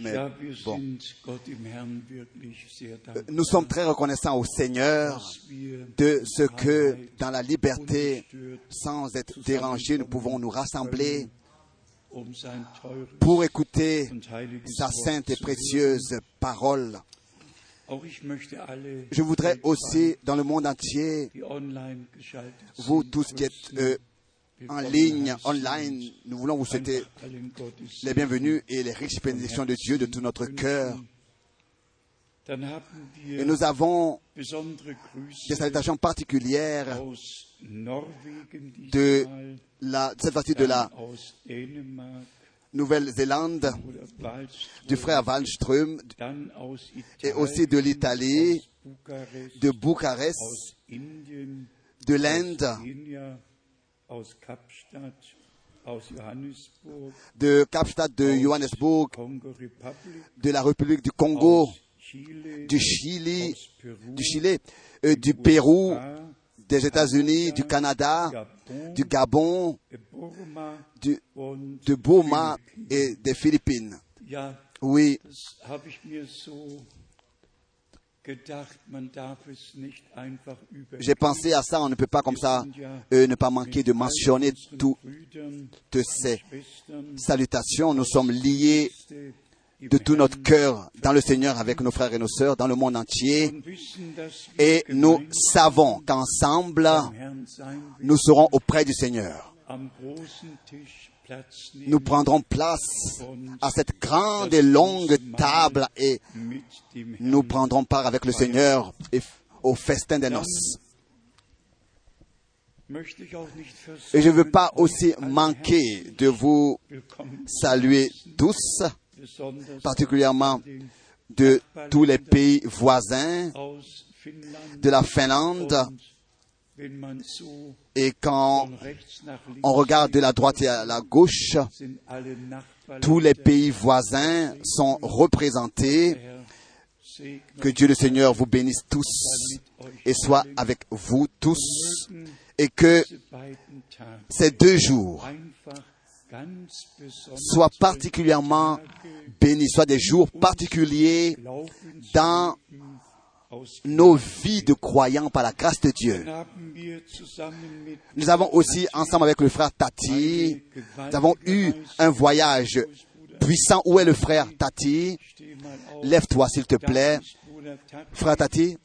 mais bon. dankbar, Nous sommes très reconnaissants au Seigneur de ce que dans la liberté, sans être dérangés, nous pouvons nous rassembler um pour écouter sa sainte et précieuse parole. Je voudrais aussi, dans le monde entier, vous tous qui êtes euh, en ligne, online, nous voulons vous souhaiter les bienvenus et les riches bénédictions de Dieu de tout notre cœur. Et nous avons des salutations particulières de la, cette partie de la Nouvelle-Zélande, du frère Wallström, et aussi de l'Italie, de Bucarest, de l'Inde, de Kapstadt, de Johannesburg, de la République du Congo, du Chili, du Chili, euh, du Pérou, des États-Unis, du Canada, du Gabon, du, de Burma et des Philippines. Oui, j'ai pensé à ça, on ne peut pas comme ça euh, ne pas manquer de mentionner toutes ces salutations. Nous sommes liés de tout notre cœur dans le Seigneur avec nos frères et nos sœurs dans le monde entier. Et nous savons qu'ensemble, nous serons auprès du Seigneur. Nous prendrons place à cette grande et longue table et nous prendrons part avec le Seigneur au festin des noces. Et je ne veux pas aussi manquer de vous saluer tous, particulièrement de tous les pays voisins, de la Finlande. Et quand on regarde de la droite et à la gauche, tous les pays voisins sont représentés. Que Dieu le Seigneur vous bénisse tous et soit avec vous tous. Et que ces deux jours soient particulièrement bénis, soient des jours particuliers dans nos vies de croyants par la grâce de Dieu. Nous avons aussi, ensemble avec le frère Tati, nous avons eu un voyage puissant. Où est le frère Tati? Lève-toi, s'il te plaît. Frère Tati?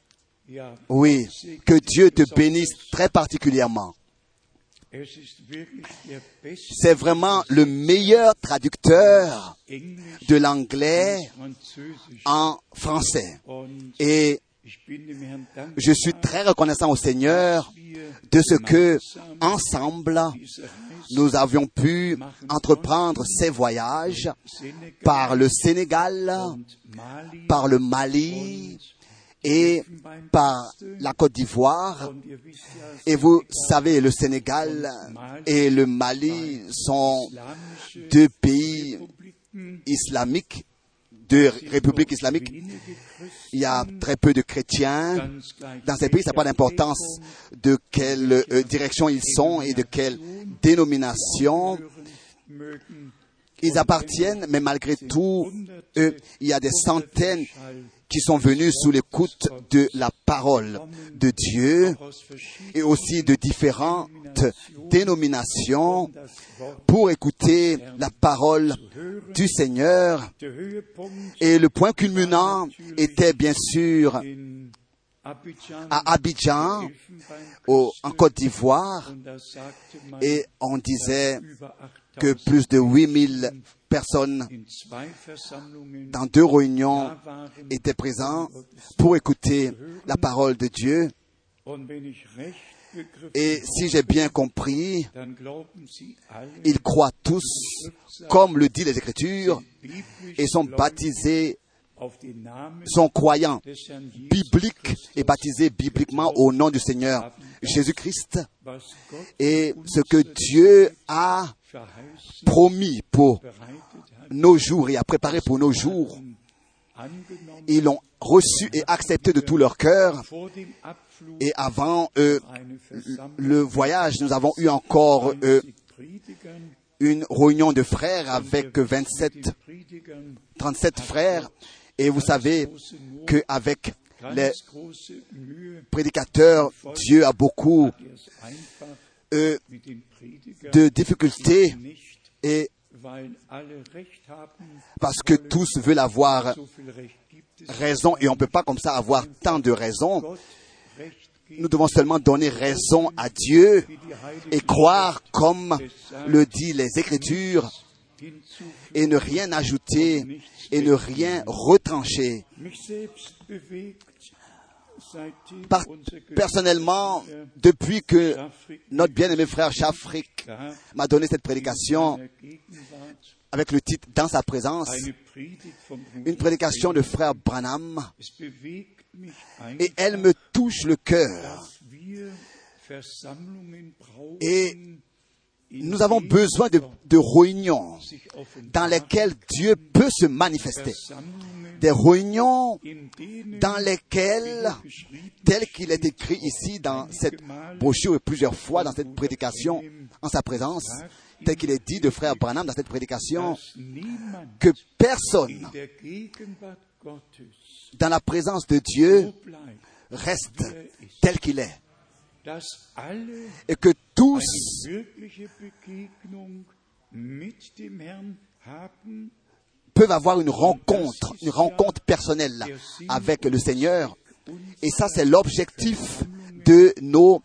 Oui. Que Dieu te bénisse très particulièrement. C'est vraiment le meilleur traducteur de l'anglais en français. Et je suis très reconnaissant au Seigneur de ce que, ensemble, nous avions pu entreprendre ces voyages par le Sénégal, par le Mali et par la Côte d'Ivoire. Et vous savez, le Sénégal et le Mali sont deux pays islamiques, deux républiques islamiques. Il y a très peu de chrétiens dans ces pays. Ça n'a pas d'importance de quelle euh, direction ils sont et de quelle dénomination ils appartiennent, mais malgré tout, eux, il y a des centaines qui sont venus sous l'écoute de la parole de Dieu et aussi de différentes dénominations pour écouter la parole du Seigneur. Et le point culminant était bien sûr à Abidjan, au- en Côte d'Ivoire, et on disait que plus de 8000 personnes dans deux réunions étaient présentes pour écouter la parole de Dieu. Et si j'ai bien compris, ils croient tous, comme le dit les Écritures, et sont baptisés, sont croyants. bibliques et baptisés bibliquement au nom du Seigneur Jésus-Christ. Et ce que Dieu a promis pour nos jours et a préparé pour nos jours, ils l'ont reçu et accepté de tout leur cœur. Et avant euh, le voyage, nous avons eu encore euh, une réunion de frères avec 27 37 frères. Et vous savez qu'avec les prédicateurs, Dieu a beaucoup euh, de difficultés et parce que tous veulent avoir raison et on ne peut pas comme ça avoir tant de raisons. Nous devons seulement donner raison à Dieu et croire comme le dit les Écritures et ne rien ajouter et ne rien retrancher. Personnellement, depuis que notre bien-aimé frère Chafrik m'a donné cette prédication avec le titre Dans sa présence, une prédication de frère Branham, et elle me touche le cœur. Nous avons besoin de, de réunions dans lesquelles Dieu peut se manifester. Des réunions dans lesquelles, tel qu'il est écrit ici dans cette brochure et plusieurs fois dans cette prédication, en sa présence, tel qu'il est dit de frère Branham dans cette prédication, que personne dans la présence de Dieu reste tel qu'il est. Et que tous peuvent avoir une rencontre, une rencontre personnelle avec le Seigneur. Et ça, c'est l'objectif de nos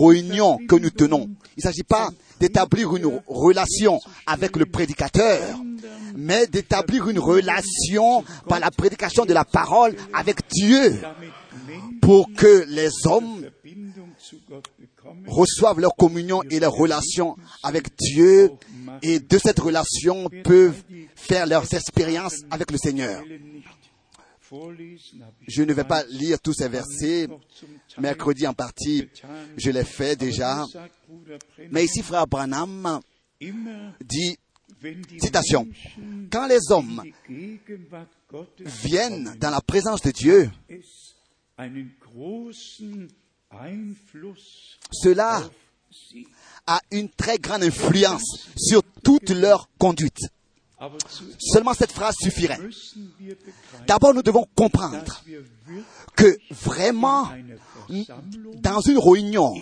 réunions que nous tenons. Il ne s'agit pas d'établir une relation avec le prédicateur, mais d'établir une relation par la prédication de la parole avec Dieu pour que les hommes reçoivent leur communion et leur relation avec Dieu et de cette relation peuvent faire leurs expériences avec le Seigneur. Je ne vais pas lire tous ces versets. Mercredi en partie, je l'ai fait déjà. Mais ici, frère Branham dit, citation, quand les hommes viennent dans la présence de Dieu, cela a une très grande influence sur toute leur conduite. Seulement cette phrase suffirait. D'abord, nous devons comprendre que vraiment, dans une réunion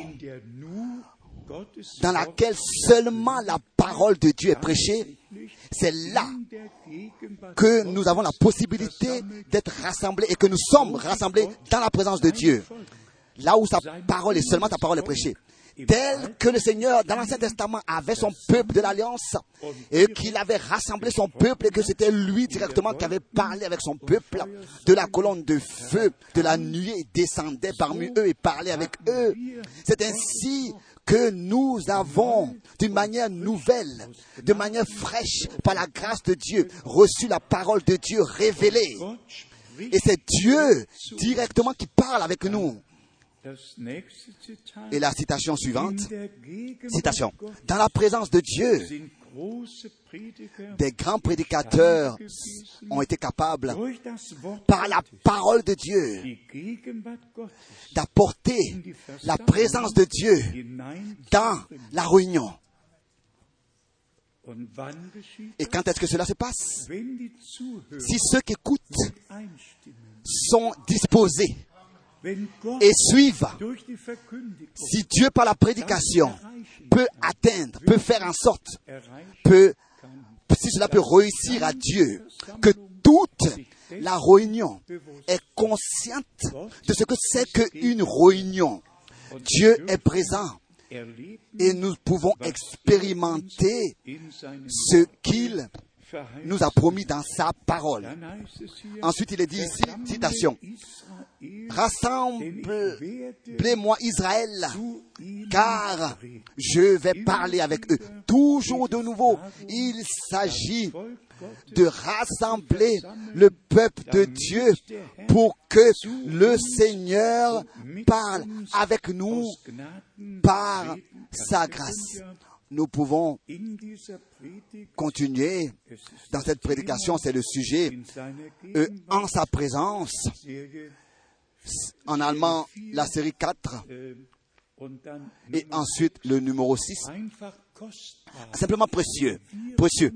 dans laquelle seulement la parole de Dieu est prêchée, c'est là que nous avons la possibilité d'être rassemblés et que nous sommes rassemblés dans la présence de Dieu. Là où sa parole est seulement sa parole est prêchée tel que le Seigneur dans l'Ancien Testament avait son peuple de l'Alliance et qu'il avait rassemblé son peuple et que c'était lui directement qui avait parlé avec son peuple de la colonne de feu de la nuit il descendait parmi eux et parlait avec eux. C'est ainsi que nous avons, d'une manière nouvelle, de manière fraîche, par la grâce de Dieu, reçu la parole de Dieu révélée. Et c'est Dieu directement qui parle avec nous. Et la citation suivante, citation, dans la présence de Dieu, des grands prédicateurs ont été capables, par la parole de Dieu, d'apporter la présence de Dieu dans la réunion. Et quand est-ce que cela se passe? Si ceux qui écoutent sont disposés et suivent, si Dieu par la prédication peut atteindre, peut faire en sorte, peut, si cela peut réussir à Dieu, que toute la réunion est consciente de ce que c'est qu'une réunion. Dieu est présent et nous pouvons expérimenter ce qu'il nous a promis dans sa parole. Ensuite, il est dit ici, citation, Rassemblez-moi Israël, car je vais parler avec eux. Toujours de nouveau, il s'agit de rassembler le peuple de Dieu pour que le Seigneur parle avec nous par sa grâce. Nous pouvons continuer dans cette prédication, c'est le sujet, euh, en sa présence. En allemand, la série 4. Et ensuite, le numéro 6. Simplement précieux. Précieux.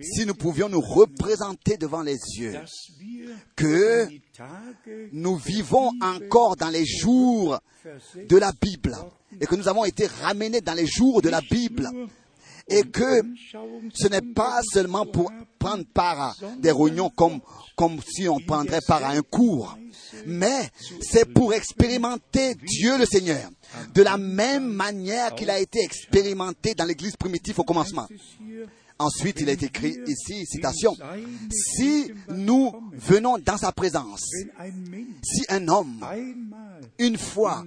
Si nous pouvions nous représenter devant les yeux que nous vivons encore dans les jours de la Bible et que nous avons été ramenés dans les jours de la Bible nur et que ce n'est pas seulement pour prendre part à des réunions comme, comme si on prendrait part à un cours, mais c'est pour expérimenter Dieu le Seigneur de la même manière qu'il a été expérimenté dans l'église primitive au commencement. Ensuite, il est écrit ici, citation, si nous venons dans sa présence, si un homme, une fois,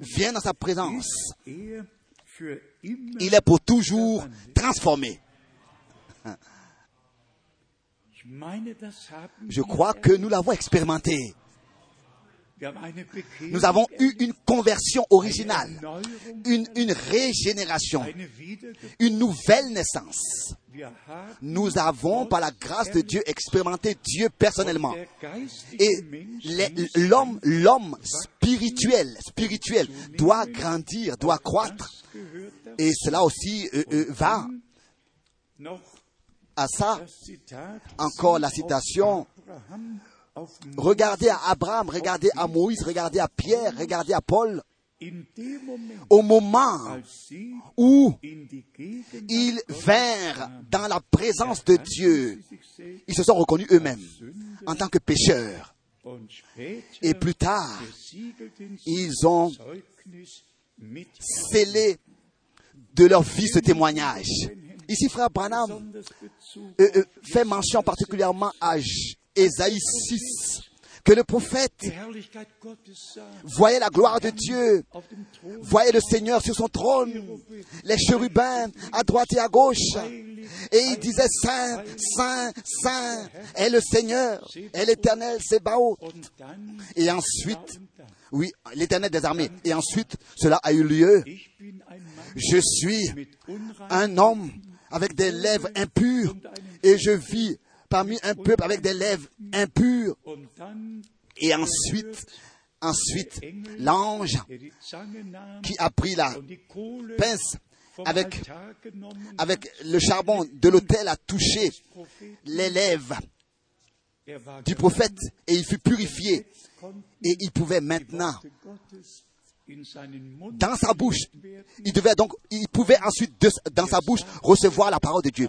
vient dans sa présence, il est pour toujours transformé. Je crois que nous l'avons expérimenté. Nous avons eu une conversion originale, une, régénération, une nouvelle naissance. Nous avons, par la grâce de Dieu, expérimenté Dieu personnellement. Et l'homme, spirituel, doit grandir, doit croître. Et cela aussi euh, euh, va à ça. Encore la citation. Regardez à Abraham, regardez à Moïse, regardez à Pierre, regardez à Paul. Au moment où ils vinrent dans la présence de Dieu, ils se sont reconnus eux-mêmes en tant que pécheurs. Et plus tard, ils ont scellé de leur vie ce témoignage. Ici, frère Branham euh, euh, fait mention particulièrement à Ésaïe 6, que le prophète voyait la gloire de Dieu, voyait le Seigneur sur son trône, les chérubins à droite et à gauche, et il disait Saint, Saint, Saint est le Seigneur, est l'Éternel und dann Et ensuite, oui, l'Éternel des armées. Et ensuite, cela a eu lieu. Je suis un homme avec des lèvres impures et je vis parmi un peuple avec des lèvres impures. Et ensuite, ensuite, l'ange qui a pris la pince avec, avec le charbon de l'autel a touché les lèvres du prophète et il fut purifié. Et il pouvait maintenant, dans sa bouche, il devait donc, il pouvait ensuite, dans sa bouche, recevoir la parole de Dieu.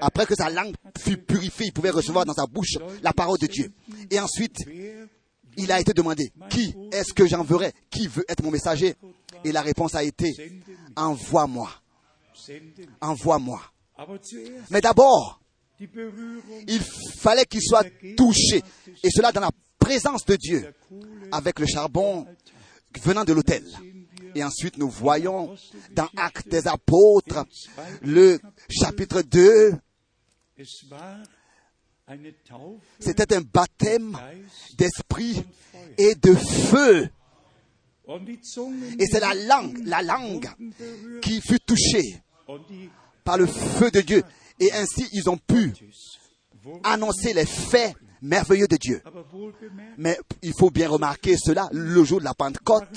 Après que sa langue fut purifiée, il pouvait recevoir dans sa bouche la parole de Dieu. Et ensuite, il a été demandé, qui est-ce que j'enverrai? Qui veut être mon messager? Et la réponse a été, envoie-moi, envoie-moi. Mais d'abord, il fallait qu'il soit touché, et cela dans la présence de Dieu, avec le charbon venant de l'autel. Et ensuite, nous voyons dans Actes des Apôtres, le chapitre 2, Es war eine Taufe c'était un baptême d'esprit et de feu. Et c'est la langue, la langue qui fut touchée par le feu de Dieu. Et ainsi, ils ont pu annoncer les faits merveilleux de Dieu. Mais il faut bien remarquer cela, le jour de la Pentecôte,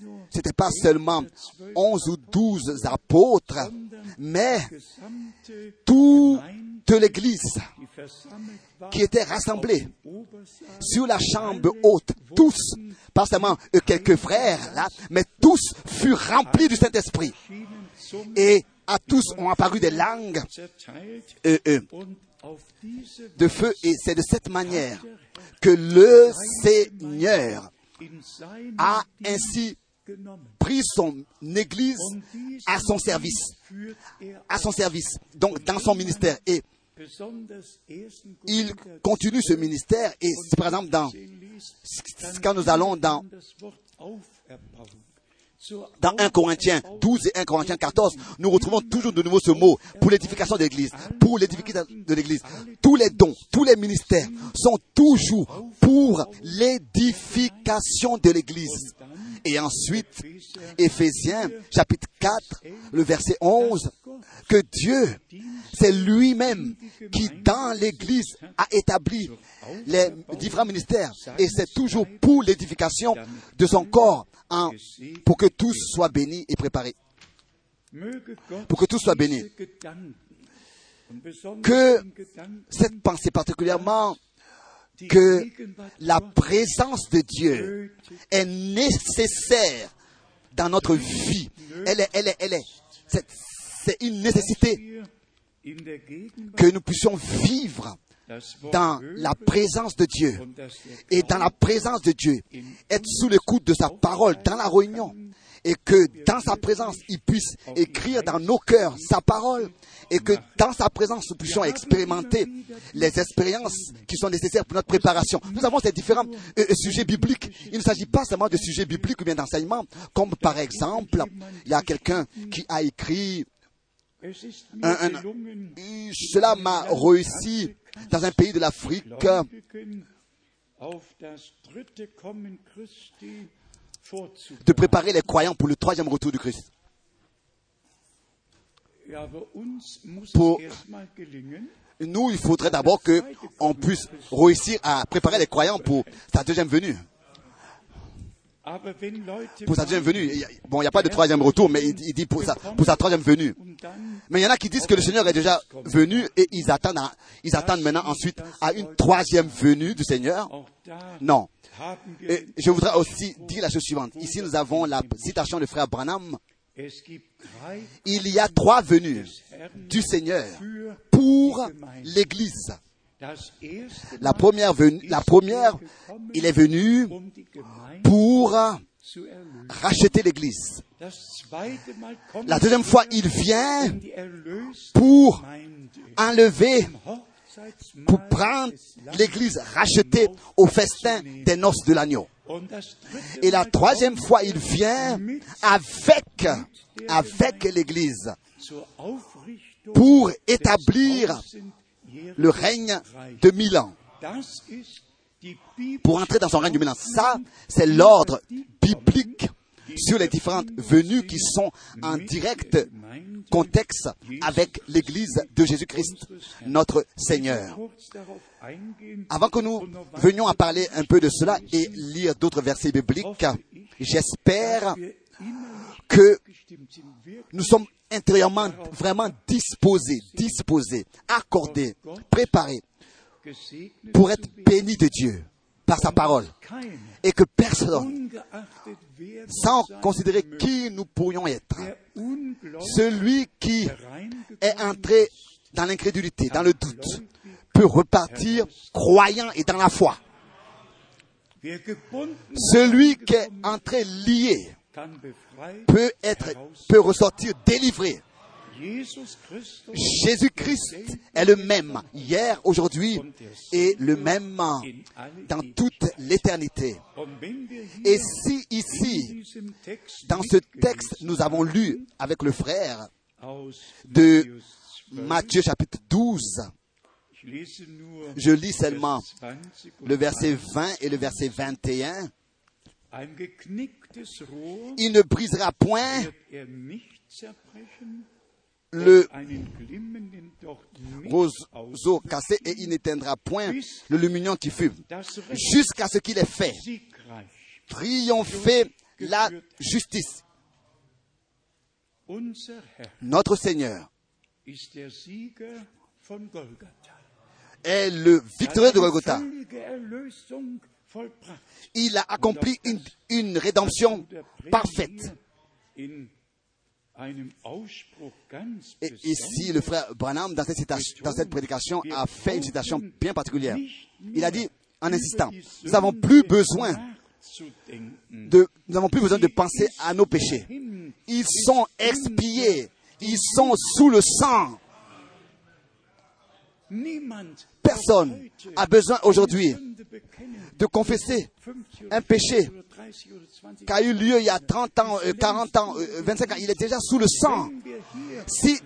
nur c'était pas seulement 11 ou 12 apôtres, mais toute l'église qui était rassemblée sur la chambre haute, tous, pas seulement quelques frères là, mais tous furent remplis du Saint-Esprit. Et à tous ont apparu des langues de feu. Et c'est de cette manière que le Seigneur a ainsi pris son église à son service. er À son service, donc dans son ministère. Et besonders 1. il continue ce ministère. Et par exemple, dans, quand nous allons dans, dans 1 Corinthiens 12 et 1 Corinthiens 14, nous retrouvons toujours de nouveau ce mot pour l'édification de l'église. Pour l'édification de l'église. Tous les dons, tous les ministères sont toujours pour l'édification de l'église. Et ensuite, Éphésiens chapitre 4, le verset 11, que Dieu, c'est lui-même qui dans l'église a établi les différents ministères. Et c'est toujours pour l'édification de son corps, pour que tous soient bénis et préparés. pour que tout soit béni. Que cette pensée particulièrement que la présence de Dieu est nécessaire dans notre vie. Elle est, elle est, elle est. C'est une nécessité que nous puissions vivre dans la présence de Dieu et dans la présence de Dieu, être sous l'écoute de sa parole dans la réunion et que dans sa présence, il puisse écrire dans nos cœurs sa parole et que dans sa présence, nous puissions expérimenter les expériences qui sont nécessaires pour notre préparation. Nous avons ces différents euh, euh, sujets bibliques. Il ne s'agit pas seulement de sujets bibliques ou bien d'enseignement, comme par exemple, il y a quelqu'un qui a écrit cela m'a réussi dans un pays de l'Afrique de préparer les croyants pour le troisième retour du Christ. Pour nous, il faudrait d'abord qu'on puisse réussir à préparer les croyants pour sa deuxième venue. Pour sa deuxième venue. Bon, il n'y a pas de troisième retour, mais il, dit pour sa, pour sa troisième venue. Mais il y en a qui disent que le Seigneur est déjà venu et ils attendent, ils attendent maintenant ensuite à une troisième venue du Seigneur. Non. Je voudrais aussi dire la chose suivante. Ici, nous avons la citation de frère Branham. Il y a trois venues du Seigneur pour l'Église. La première, la première, il est venu pour racheter l'Église. La deuxième fois, il vient pour enlever, pour prendre l'Église rachetée au festin des noces de l'agneau. Et la troisième fois, il vient avec, avec l'Église pour établir le règne de mille ans. Pour entrer dans son règne de mille ans. Ça, c'est l'ordre biblique sur les différentes venues qui sont en direct contexte avec l'Église de Jésus-Christ, notre Seigneur. Avant que nous venions à parler un peu de cela et lire d'autres versets bibliques, j'espère que nous sommes intérieurement vraiment disposés, disposés, accordés, préparés pour être bénis de Dieu par sa parole. Et que personne, sans considérer qui nous pourrions être, celui qui est entré dans l'incrédulité, dans le doute, peut repartir croyant et dans la foi. Celui qui est entré lié peut être, peut ressortir délivré. Jésus-Christ est le même hier, aujourd'hui et le même dans toute l'éternité. Et si ici, dans ce texte, nous avons lu avec le frère de Matthieu chapitre 12, je lis seulement le verset 20 et le verset 21. Il ne brisera point le roseau cassé et il n'éteindra point le lumignon qui fume jusqu'à ce qu'il ait fait triompher la justice. Notre Seigneur est le victorieux de Golgotha. Il a accompli une, une rédemption parfaite. Et ici, le frère Branham, dans cette, dans cette prédication, a fait une citation bien particulière. Il a dit, en insistant, nous n'avons plus besoin de, nous n'avons plus besoin de penser à nos péchés. Ils sont expiés. Ils sont sous le sang. Personne a besoin aujourd'hui de confesser un péché qui a eu lieu il y a 30 ans, 40 euh, ans, 25 euh, ans. Il est déjà sous le sang. Si,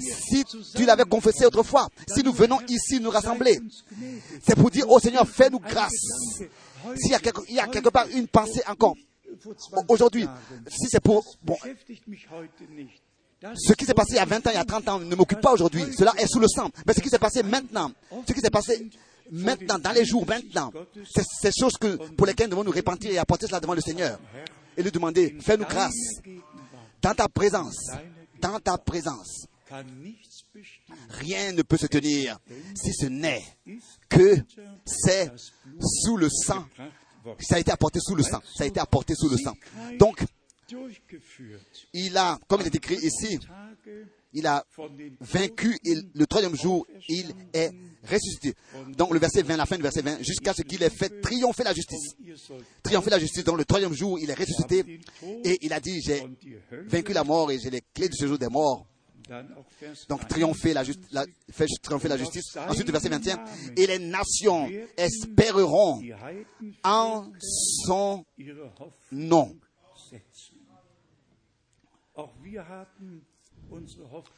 si tu l'avais confessé autrefois, si nous venons ici nous rassembler, c'est pour dire, oh Seigneur, fais-nous grâce. S'il y, y a quelque part une pensée encore, aujourd'hui, si c'est pour... ce qui s'est passé il y a 20 ans, il y a 30 ans ne m'occupe pas aujourd'hui. Cela est sous le sang. Mais ce qui s'est passé maintenant, ce qui s'est passé maintenant, dans les jours maintenant, c'est ces choses que, pour lesquelles nous devons nous repentir et apporter cela devant le Seigneur. Et lui demander, fais-nous grâce dans ta présence, dans ta présence, rien ne peut se tenir si ce n'est que c'est sous le sang. Ça a été apporté sous le sang. Ça a été apporté sous le sang. Donc. Il a, comme il est écrit ici, il a vaincu et le troisième jour, il est ressuscité. Donc le verset 20, la fin du verset 20, jusqu'à ce qu'il ait fait triompher la justice. Triompher la justice. Donc le troisième jour, il est ressuscité et il a dit, j'ai vaincu la mort et j'ai les clés du séjour des morts. Donc triompher la, juste- la- fait triompher la justice. Ensuite, le verset 21, et les nations espéreront en son nom.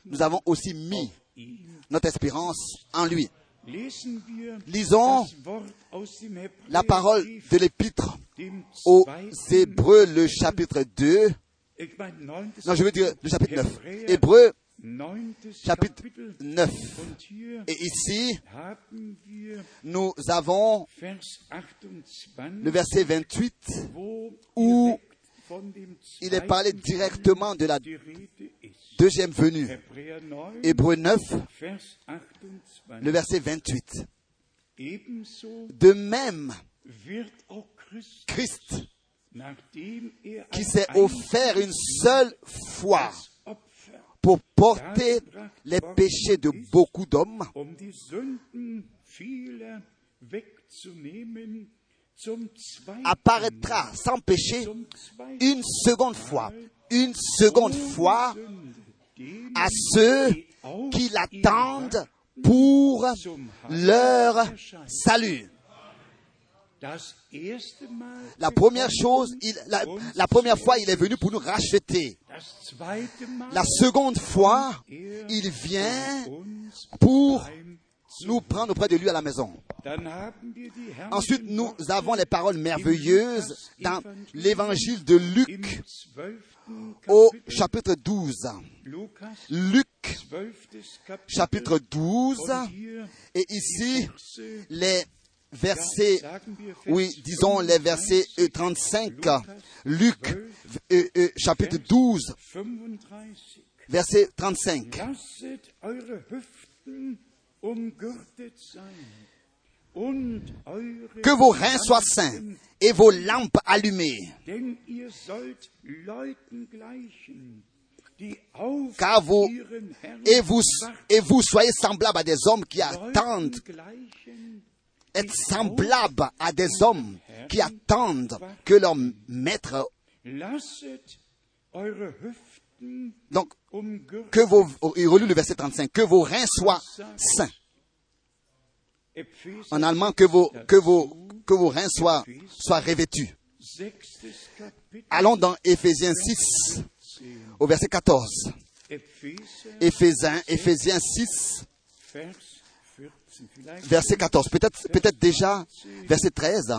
Nous avons aussi mis notre espérance en lui. Lisons La parole de l'épître aux Hébreux, le chapitre 2. ich meine, neuntes Non, je veux dire le chapitre 9. Hebräer, Hébreux, chapitre Kapitel. 9. Und hier Et ici, nous avons le 28, verset 28 wo où il est parlé directement de la deuxième venue. Hebräer 9, Hébreux 9, Vers le 28. verset 28. Ebenso De même, Christ, qui s'est offert une seule fois pour porter les péchés de beaucoup d'hommes, apparaîtra sans péché une seconde fois, une seconde fois à ceux qui l'attendent pour leur salut. La première chose, il- la, la première fois, il est venu pour nous racheter. La seconde fois, il vient pour nous prendre auprès de lui à la maison. Ensuite, nous avons les paroles merveilleuses dans l'évangile de Luc 12. au chapitre 12. Lukas, Luc 12. Kapitel. chapitre 12. Und hier Et ici, les versets, oui, disons les versets euh, 35. Luc euh, euh, chapitre 12, 35. verset 35. Que vos reins soient sains et vos lampes allumées. Car vous et vous, et vous soyez semblables à des hommes qui attendent, être semblables à des hommes qui attendent que leur maître, donc, que vos, il relit le verset 35, que vos reins soient sains. Epheser En allemand, que vos, que vos, que vos reins soient, soient revêtus. Allons dans Éphésiens 6, au verset 14. Epheser Éphésiens, Éphésiens 6, Vers 14 vielleicht verset 14. Peut-être, peut-être déjà verset 13.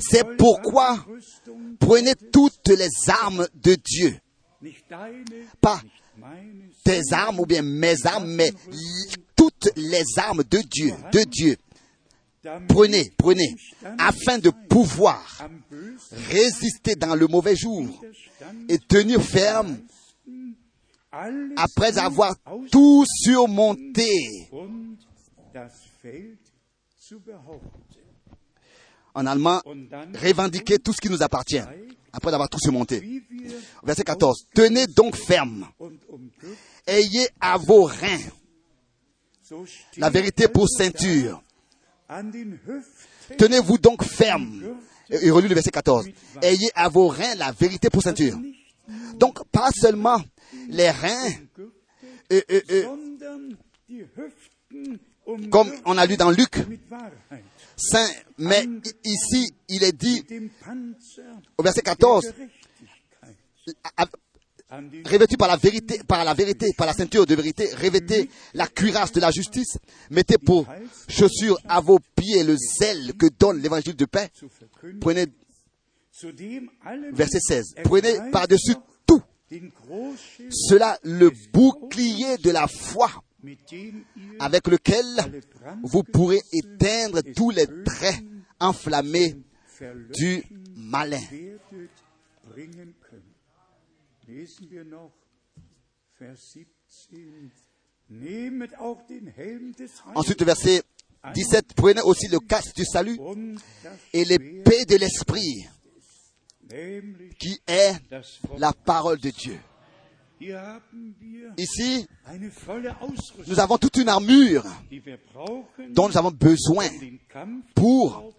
C'est pourquoi Prenez toutes les armes de Dieu. Pas tes armes ou bien mes armes, mais toutes les armes de Dieu, de Dieu. Prenez, prenez, afin de pouvoir résister dans le mauvais jour et tenir ferme après avoir tout surmonté. En allemand, revendiquer tout ce qui nous appartient après avoir tout surmonté. Verset 14. Tenez donc ferme. Ayez à vos reins la vérité pour ceinture. Tenez-vous donc ferme. Et relis le verset 14. Ayez à vos reins la vérité pour ceinture. Donc, pas seulement les reins, euh, euh, euh, comme on a lu dans Luc, saints, mais ici, il est dit au verset der 14, Gerechtigkeit, à- an den revêtu par la vérité, par la vérité, par la ceinture de vérité, revêtez la cuirasse de la justice, mettez pour chaussures à vos pieds le zèle que donne l'évangile de paix. Prenez, verset 16, prenez par-dessus tout cela le bouclier de la foi avec lequel vous pourrez éteindre tous les traits enflammés du malin. werdet bringen können. Lesen wir noch Vers 17. Nehmet auch den Helm des Ensuite, verset 17, prenez aussi le casque du salut et l'épée de l'esprit, qui est la parole de Dieu. Ici, nous avons toute une armure dont nous avons besoin um pour,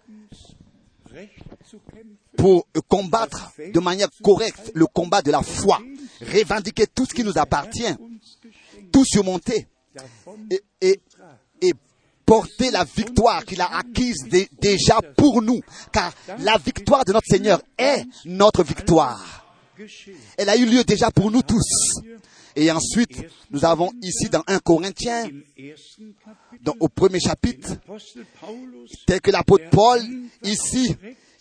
pour combattre de manière correcte le combat de la foi, revendiquer tout ce qui nous appartient, tout surmonter et, et, et porter la victoire qu'il a acquise dé- déjà pour nous. Car la victoire de notre Seigneur est notre victoire. Elle a eu lieu déjà pour nous tous. Et ensuite, nous avons ici dans 1 Corinthiens, au premier chapitre, tel que l'apôtre Paul, ici,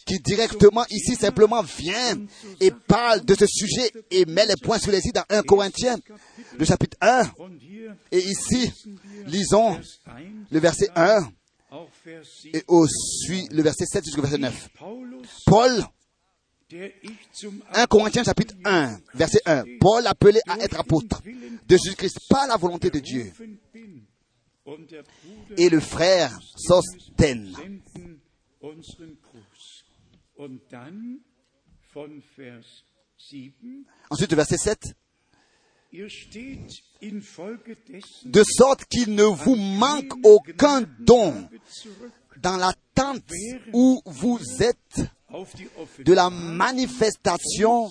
qui directement ici simplement vient et parle de ce sujet et met les points sur les i dans 1 Corinthiens, le chapitre 1. und hier Et ici, lisons Vers 1, le verset 1 auch Vers 7. et aussi le verset 7 jusqu'au verset 9. Paulus, Paul, 1 Corinthiens chapitre 1, verset 1. Paul appelé à être apôtre de Jésus-Christ par la volonté de Dieu. Et le frère 7, Ensuite, verset 7. ihr steht infolgedessen De sorte qu'il ne vous manque aucun don dans l'attente où vous êtes de la manifestation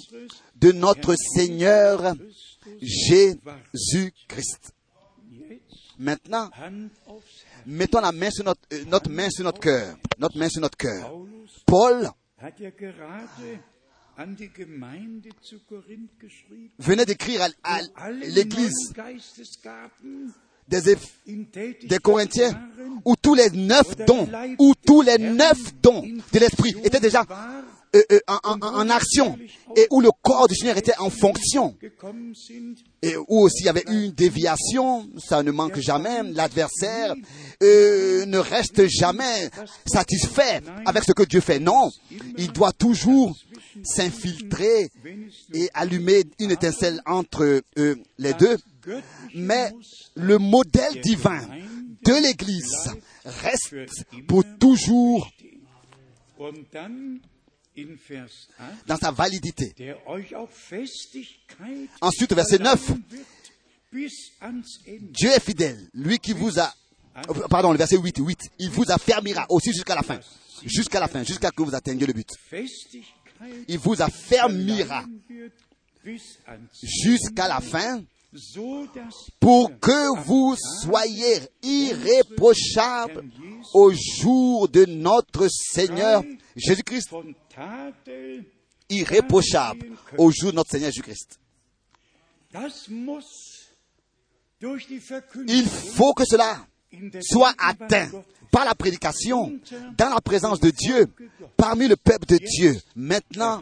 de notre Seigneur Jésus-Christ. Maintenant, mettons la main sur notre, euh, notre main sur notre cœur. Notre main sur notre cœur. Paul venait d'écrire à, à l'église des, des Corinthiens où tous les neuf dons, où tous les neuf dons de l'esprit étaient déjà euh, euh, en, action et où le corps du Seigneur était en fonction et où aussi il y avait une déviation, ça ne manque jamais, l'adversaire euh, ne reste jamais satisfait avec ce que Dieu fait. Non, il doit toujours s'infiltrer et allumer une étincelle entre les deux. Mais le modèle divin de l'Église reste pour toujours Und dann in Vers 8, dans sa validité. Ensuite, verset 9. verleihen wird bis ans Ende. Dieu est fidèle, lui qui vous a... Pardon, le verset 8, 8. Il vous affermira aussi jusqu'à la fin. Jusqu'à la fin, jusqu'à que vous atteigniez le but. Il vous affermira jusqu'à la fin pour que vous soyez irréprochables au jour de notre Seigneur Jésus-Christ. von Tadel, Irréprochable au jour de notre Seigneur Jésus-Christ. Il faut que cela soit atteint par la prédication, dans la présence de Dieu, parmi le peuple de Dieu, maintenant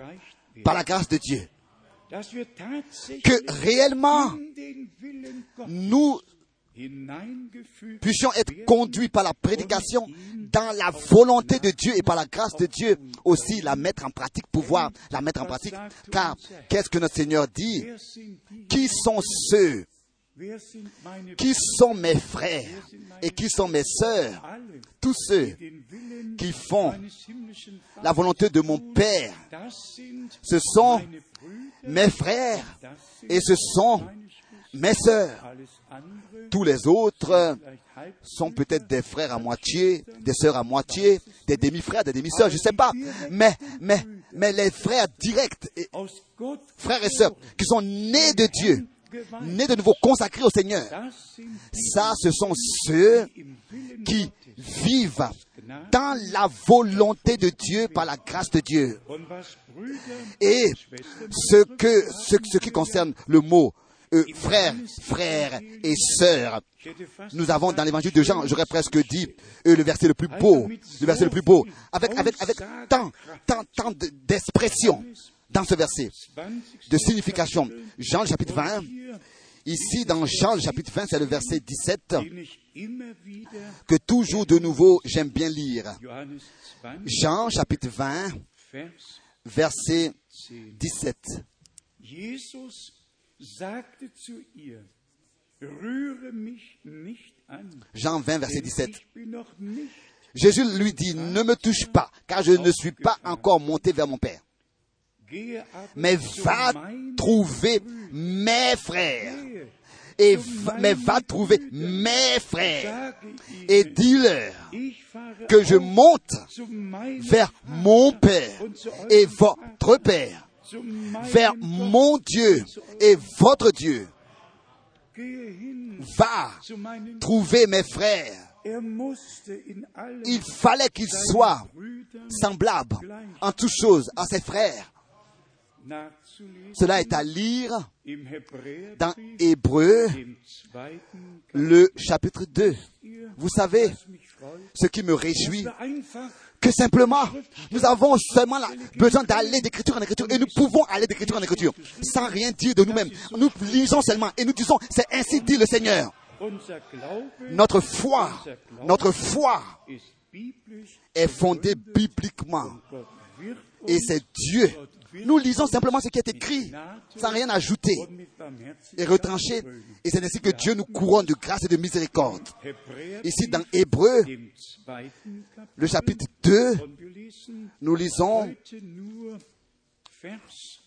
par la grâce de Dieu. Que réellement nous puissions être conduits par la prédication dans la volonté de Dieu et par la grâce de Dieu aussi la mettre en pratique, pouvoir la mettre en pratique. Car qu'est-ce que notre Seigneur dit? Qui sont ceux Qui sont mes frères et qui sont mes sœurs? Tous ceux qui font la volonté de mon Père, ce sont mes frères et ce sont mes sœurs. Tous les autres sont peut-être des frères à moitié, des sœurs à moitié, des demi-frères, des demi-sœurs, je sais pas. Mais, mais, mais les frères directs, et frères et sœurs, qui sont nés de Dieu. Nés de nouveau consacrés au Seigneur, ça, ce sont ceux qui vivent dans la volonté de Dieu par la grâce de Dieu. Et ce qui concerne le mot euh, frères, frères et sœurs, nous avons dans l'évangile de Jean, j'aurais presque dit euh, le verset le plus beau, le verset le plus beau, avec, avec, avec tant, tant, tant de- d'expressions dans ce verset, 20 de signification. Jean le chapitre 20, hier, ici dans Jean le chapitre 20, c'est le verset 17, den ich immer wieder que toujours de nouveau j'aime bien lire. Johannes 20, Jean chapitre 20, Vers verset 10. 17. Jesus sagte zu ihr, rühre mich nicht an, Jean 20, verset denn 17. ich bin noch nicht Jésus lui dit, ne me touche pas, car je ne suis pas encore monté vers mon Père. Mais va trouver mes frères. Et mais va trouver mes frères. Et dis-leur que je monte vers mon Père et votre Père, vers mon Dieu et votre Dieu. Va trouver mes frères. Il fallait qu'il soit semblable en toutes choses à ses frères. Cela est à lire dans Hébreu, le chapitre 2. Kapitel, Vous savez, ce qui me réjouit, que simplement, nous avons seulement la- besoin d'aller d'écriture en écriture et nous pouvons aller d'écriture en écriture sans rien dire de nous-mêmes. Nous lisons seulement et nous disons, c'est ainsi dit le Seigneur. Notre foi, notre foi est fondée bibliquement et c'est Dieu. Nous lisons simplement ce qui est écrit sans rien ajouter et retrancher. Et c'est ainsi que Dieu nous couronne de grâce et de miséricorde. Ici dans Hébreu, le chapitre 2, und wir lesen nous lisons heute nur Vers,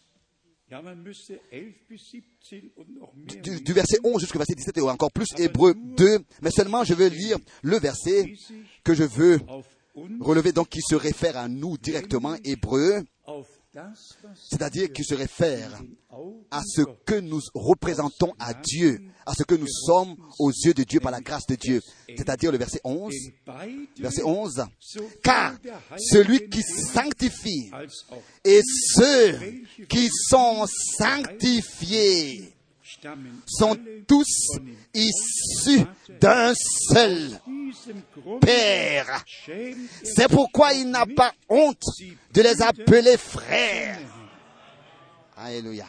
ja man müsste 11 bis 17 und noch mehr du, verset 11 jusqu'au verset 17 et encore plus Hébreu 2, mais seulement je veux lire le verset que je veux relever, donc qui se réfère à nous directement, Hébreu, c'est-à-dire qui se réfère à ce que nous représentons à Dieu, à ce que nous sommes aux yeux de Dieu par la grâce de Dieu. C'est-à-dire le verset 11, denn beide, verset 11, sowohl car celui qui sanctifie et ceux qui sont sanctifiés sont tous issus d'un seul Père. C'est pourquoi il n'a pas honte de les appeler frères. Alléluia.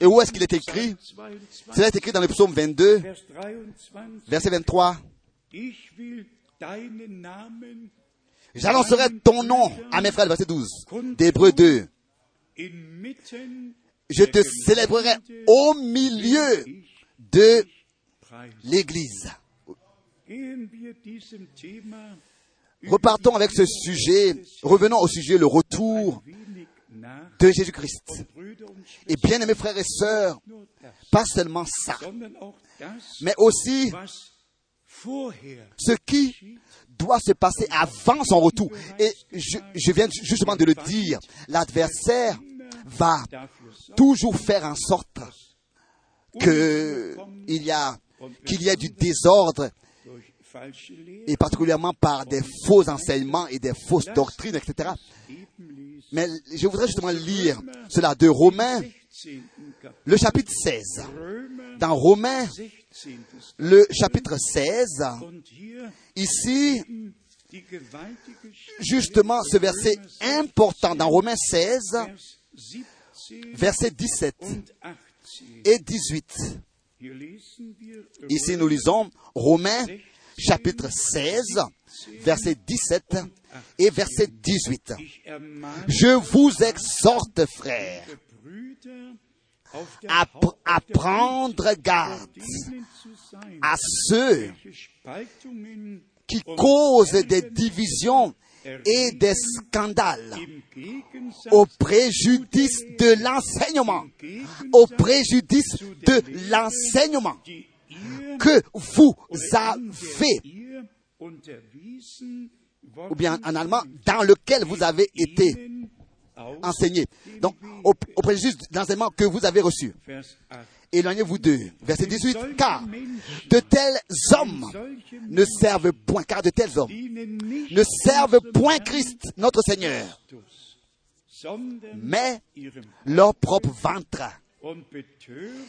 Et où est-ce qu'il est écrit? Psalm 22, Cela est écrit dans le psaume 22, Vers 23. verset 23. Ich will deinen Namen J'annoncerai ton nom à mes frères, verset 12. D'Hébreu 2. inmitten Je te célébrerai au milieu de l'Église. Repartons avec ce sujet, revenons au sujet, le retour de Jésus-Christ. Et bien aimés frères et sœurs, pas seulement ça, mais aussi ce qui doit se passer avant son retour. Et je, je viens justement de le dire, l'adversaire va toujours faire en sorte y a qu'il y ait du désordre et particulièrement par des faux enseignements et des fausses doctrines, etc. Mais je voudrais justement lire cela de Romains, 16. Kapitel. le chapitre 16. Römer Dans Romains, 16. le chapitre 16, Und hier ici, justement ce verset important dans Romains 16, Vers 17 verset 17 und 18. et 18. Hier lesen wir Ici, nous lisons Romains chapitre 16, verset 17 et verset 18. Ich ermahne Je vous exhorte, frères, à, à prendre garde à ceux qui causent des divisions et des scandales au préjudice de l'enseignement, au préjudice de l'enseignement que vous avez, ou bien en allemand, dans lequel vous avez été enseigné. Donc, au, préjudice de l'enseignement que vous avez reçu. Vers 8. Éloignez-vous d'eux. Verset 18. Solche Car de tels hommes ne servent point, car de tels hommes ne servent point Christ, notre Seigneur, mais leur propre ventre,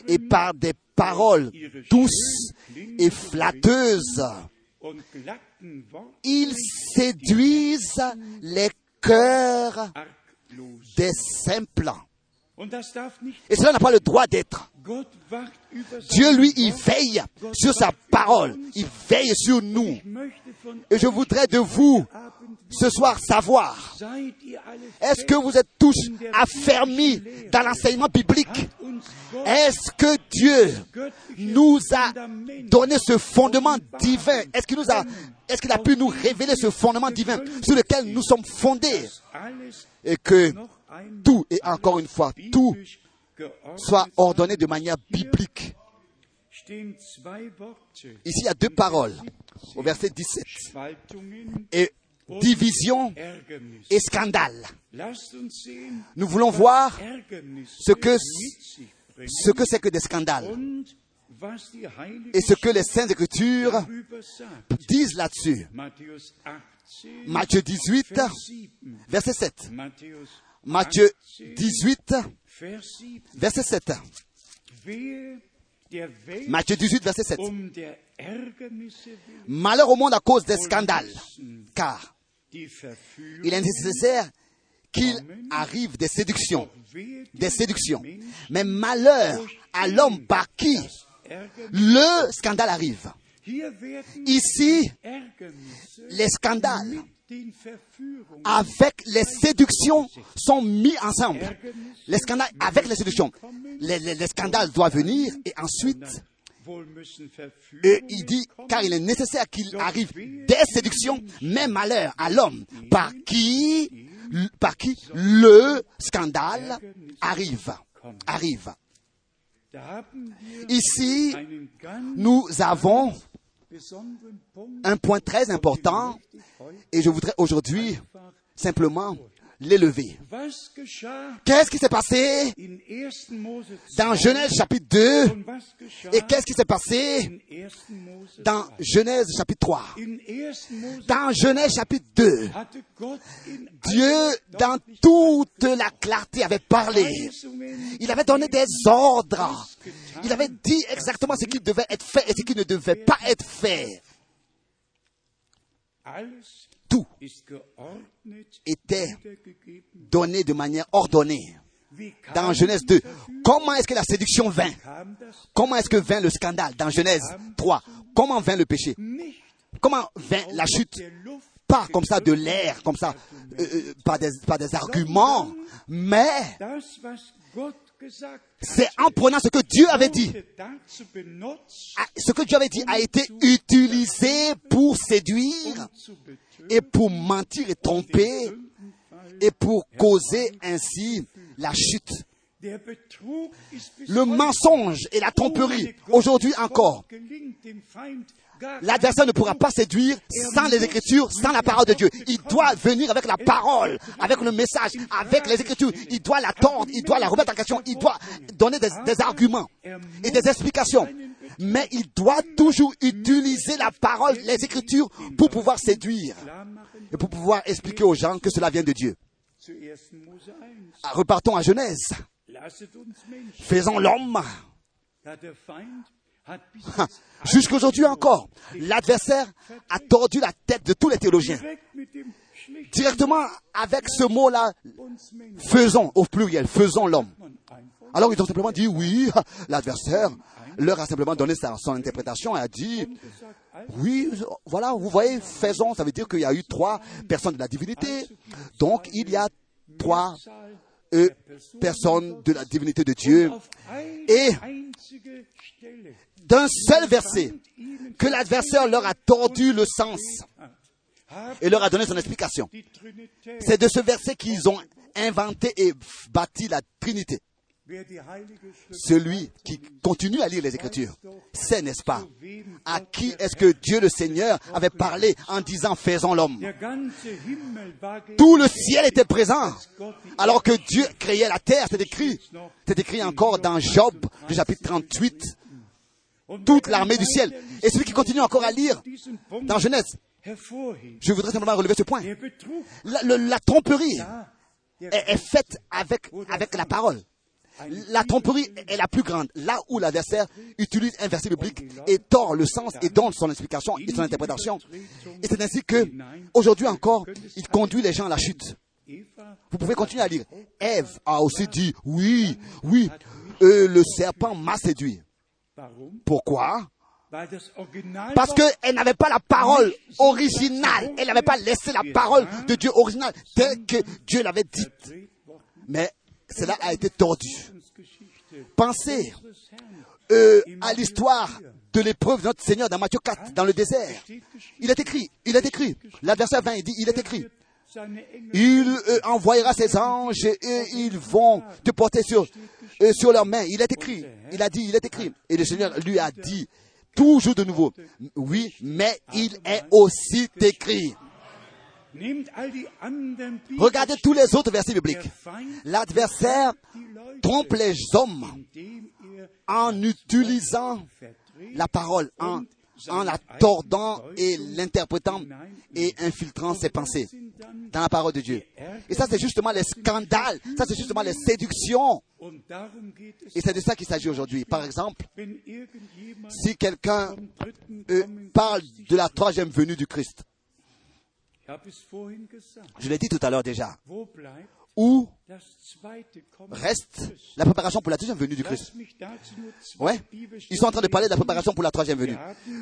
et par des paroles douces et flatteuses, ils séduisent les cœurs des simples. Et cela n'a pas le droit d'être. Dieu, lui, il veille sur sa parole. Il veille sur nous. Et je voudrais de vous ce soir savoir, est-ce que vous êtes tous affermis dans l'enseignement biblique? Est-ce que Dieu nous a donné ce fondement divin? Est-ce qu'il nous a, est-ce qu'il a pu nous révéler ce fondement divin sur lequel nous sommes fondés? Et que tout et encore une fois tout soit ordonné de manière biblique Ici, il y a deux paroles au verset 17. Et division et scandale. Nous voulons voir ce que ce que c'est que des scandales et ce que les Saintes Écritures disent là-dessus. Matthieu 18, verset 7. Matthieu 18, verset 7. Matthieu 18, verset 7. Malheur au monde à cause des scandales, car il est nécessaire qu'il arrive des séductions, des séductions. Mais malheur à l'homme par qui le scandale arrive. Ici, les scandales avec les séductions sont mis ensemble. Les avec les séductions. Les, les scandales doivent venir et ensuite, et il dit, car il est nécessaire qu'il arrive des séductions, mais malheur à l'homme par qui, par qui le scandale arrive. Arrive. Ici, nous avons un point très important et je voudrais aujourd'hui simplement l'élever. Qu'est-ce qui s'est passé dans Genèse chapitre 2 et qu'est-ce qui s'est passé dans Genèse chapitre 3 Dans Genèse chapitre 2, Dieu, dans toute la clarté, avait parlé. Il avait donné des ordres. Il avait dit exactement ce qui devait être fait et ce qui ne devait pas être fait tout était donné de manière ordonnée. Dans Genèse 2, comment est-ce que la séduction vint? Comment est-ce que vint le scandale Dans Genèse 3, comment vint le péché? Comment vint la chute? Pas comme ça de l'air, comme ça, euh, euh, par, des, par des arguments, mais c'est en prenant ce que Dieu avait dit. Ah, ce que Dieu avait dit a été utilisé pour séduire et pour mentir et tromper et pour causer ainsi la chute. Le mensonge et la tromperie, aujourd'hui encore, L'adversaire ne pourra pas séduire sans les Écritures, sans la parole de Dieu. Il doit venir avec la parole, avec le message, avec les Écritures. Il doit la tordre, il doit la remettre en question, il doit donner des, arguments et des explications. Mais il doit toujours utiliser la parole, les Écritures, pour pouvoir séduire et pour pouvoir expliquer aux gens que cela vient de Dieu. Ah, repartons à Genèse. Faisons l'homme Jusqu'aujourd'hui encore, l'adversaire a tordu la tête de tous les théologiens. Directement avec ce mot-là, faisons, au pluriel, faisons l'homme. Alors ils ont simplement dit oui, l'adversaire leur a simplement donné son interprétation et a dit oui, voilà, vous voyez, faisons, ça veut dire qu'il y a eu trois personnes de la divinité. Donc il y a trois euh, personnes de la divinité de Dieu. Et d'un seul verset que l'adversaire leur a tordu le sens et leur a donné son explication. C'est de ce verset qu'ils ont inventé et bâti la Trinité. Celui qui continue à lire les Écritures, c'est, n'est-ce pas, à qui est-ce que Dieu le Seigneur avait parlé en disant faisons l'homme? Tout le ciel était présent alors que Dieu créait la terre, c'est écrit. C'est écrit encore dans Job, le chapitre 38, toute l'armée du ciel. Et celui qui continue encore à lire dans Genèse, je voudrais simplement relever ce point. La, tromperie est, faite avec, avec la parole. La tromperie est la plus grande. Là où l'adversaire utilise un verset biblique et tord le sens et donne son explication et son interprétation. Et c'est ainsi que, aujourd'hui encore, il conduit les gens à la chute. Vous pouvez continuer à lire. Ève a aussi dit, oui, oui, euh, le serpent m'a séduit. Pourquoi? Parce qu'elle n'avait pas la parole originale. Elle n'avait pas laissé la parole de Dieu originale telle que Dieu l'avait dite. Mais cela a été tordu. Pensez euh, à l'histoire de l'épreuve de notre Seigneur dans Matthieu 4, dans le désert. Il est écrit, il est écrit. L'adversaire 20, il dit, il est écrit. Il euh, envoyera ses anges et ils vont te porter sur, euh, sur leurs mains. Il est écrit. Il a dit, il est écrit. Et le Seigneur lui a dit, toujours de nouveau, oui, mais il est aussi écrit. Regardez tous les autres versets bibliques. L'adversaire trompe les hommes en utilisant la parole, en, en la tordant et l'interprétant et infiltrant ses pensées dans la parole de Dieu. Et ça, c'est justement les scandales, ça, c'est justement les séductions. Et c'est de ça qu'il s'agit aujourd'hui. Par exemple, si quelqu'un euh, parle de la troisième venue du Christ, je l'ai dit tout à l'heure déjà, où reste la préparation pour la deuxième venue du Christ? Ouais. Ils sont en train de parler de la préparation pour la troisième venue.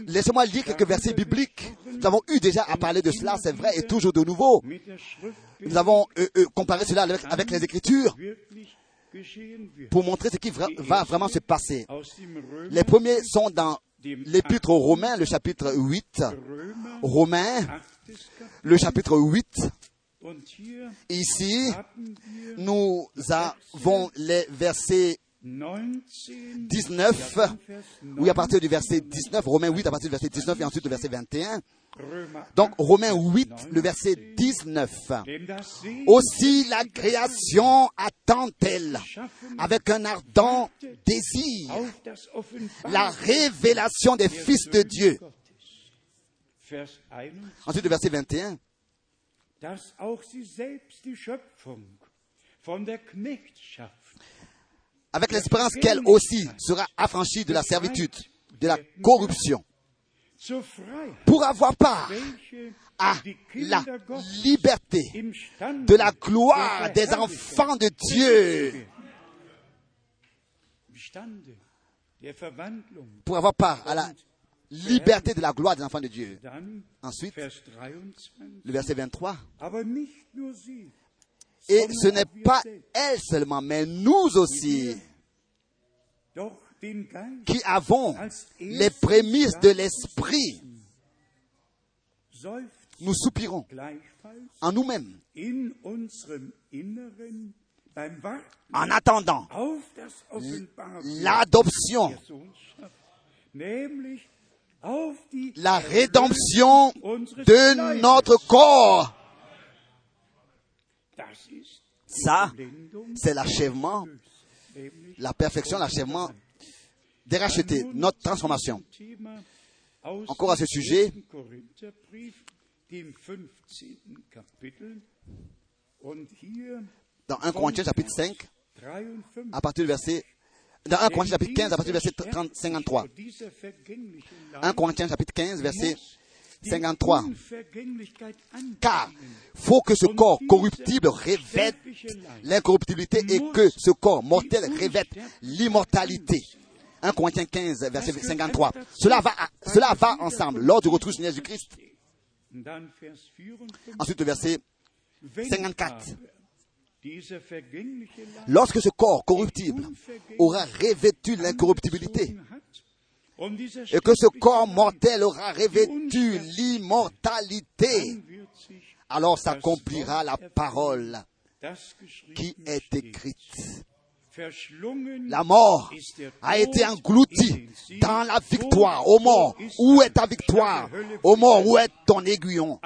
Laissez-moi lire quelques versets bibliques. Nous avons eu déjà à parler de cela, c'est vrai, et toujours de nouveau. Nous avons euh, euh, comparé cela avec, avec, les Écritures pour montrer ce qui va vraiment se passer. Les premiers sont dans l'épître aux Romains, le chapitre 8. Romains, le chapitre 8. Ici, nous avons les versets 19, oui, à partir du verset 19, Romains 8 à partir du verset 19 et ensuite le verset 21. Donc, Romains 8, le verset 19. Aussi la création attend-elle avec un ardent désir la révélation des fils de Dieu. Ensuite, le verset 21 dass auch sie selbst die Schöpfung von der Knechtschaft avec l'espérance qu'elle aussi sera affranchie de la servitude, de la corruption, pour avoir part à la liberté de la gloire des enfants de Dieu, pour avoir part à la liberté de la gloire des enfants de Dieu. Ensuite, le verset 23. Et ce n'est pas elle seulement, mais nous aussi, qui avons les prémices de l'esprit, nous soupirons en nous-mêmes en attendant l'adoption la rédemption de notre corps. Ça, c'est l'achèvement, la perfection, l'achèvement des rachetés, notre transformation. Encore à ce sujet, dans 1 Corinthiens chapitre 5, à partir du verset dans 1 Corinthiens chapitre 15, à partir du verset 30, 53. 1 Corinthiens chapitre 15, verset 53. Car faut que ce corps corruptible revête l'incorruptibilité et que ce corps mortel revête l'immortalité. 1 Corinthiens 15, verset 53. Cela va, cela va ensemble lors du retour du Jésus-Christ. Ensuite, verset 54. Lorsque ce corps corruptible aura revêtu l'incorruptibilité et que ce corps mortel aura revêtu l'immortalité, alors s'accomplira la parole qui est écrite. La mort a été engloutie dans la victoire. Ô mort, où est ta victoire? Ô mort, où est ton aiguillon?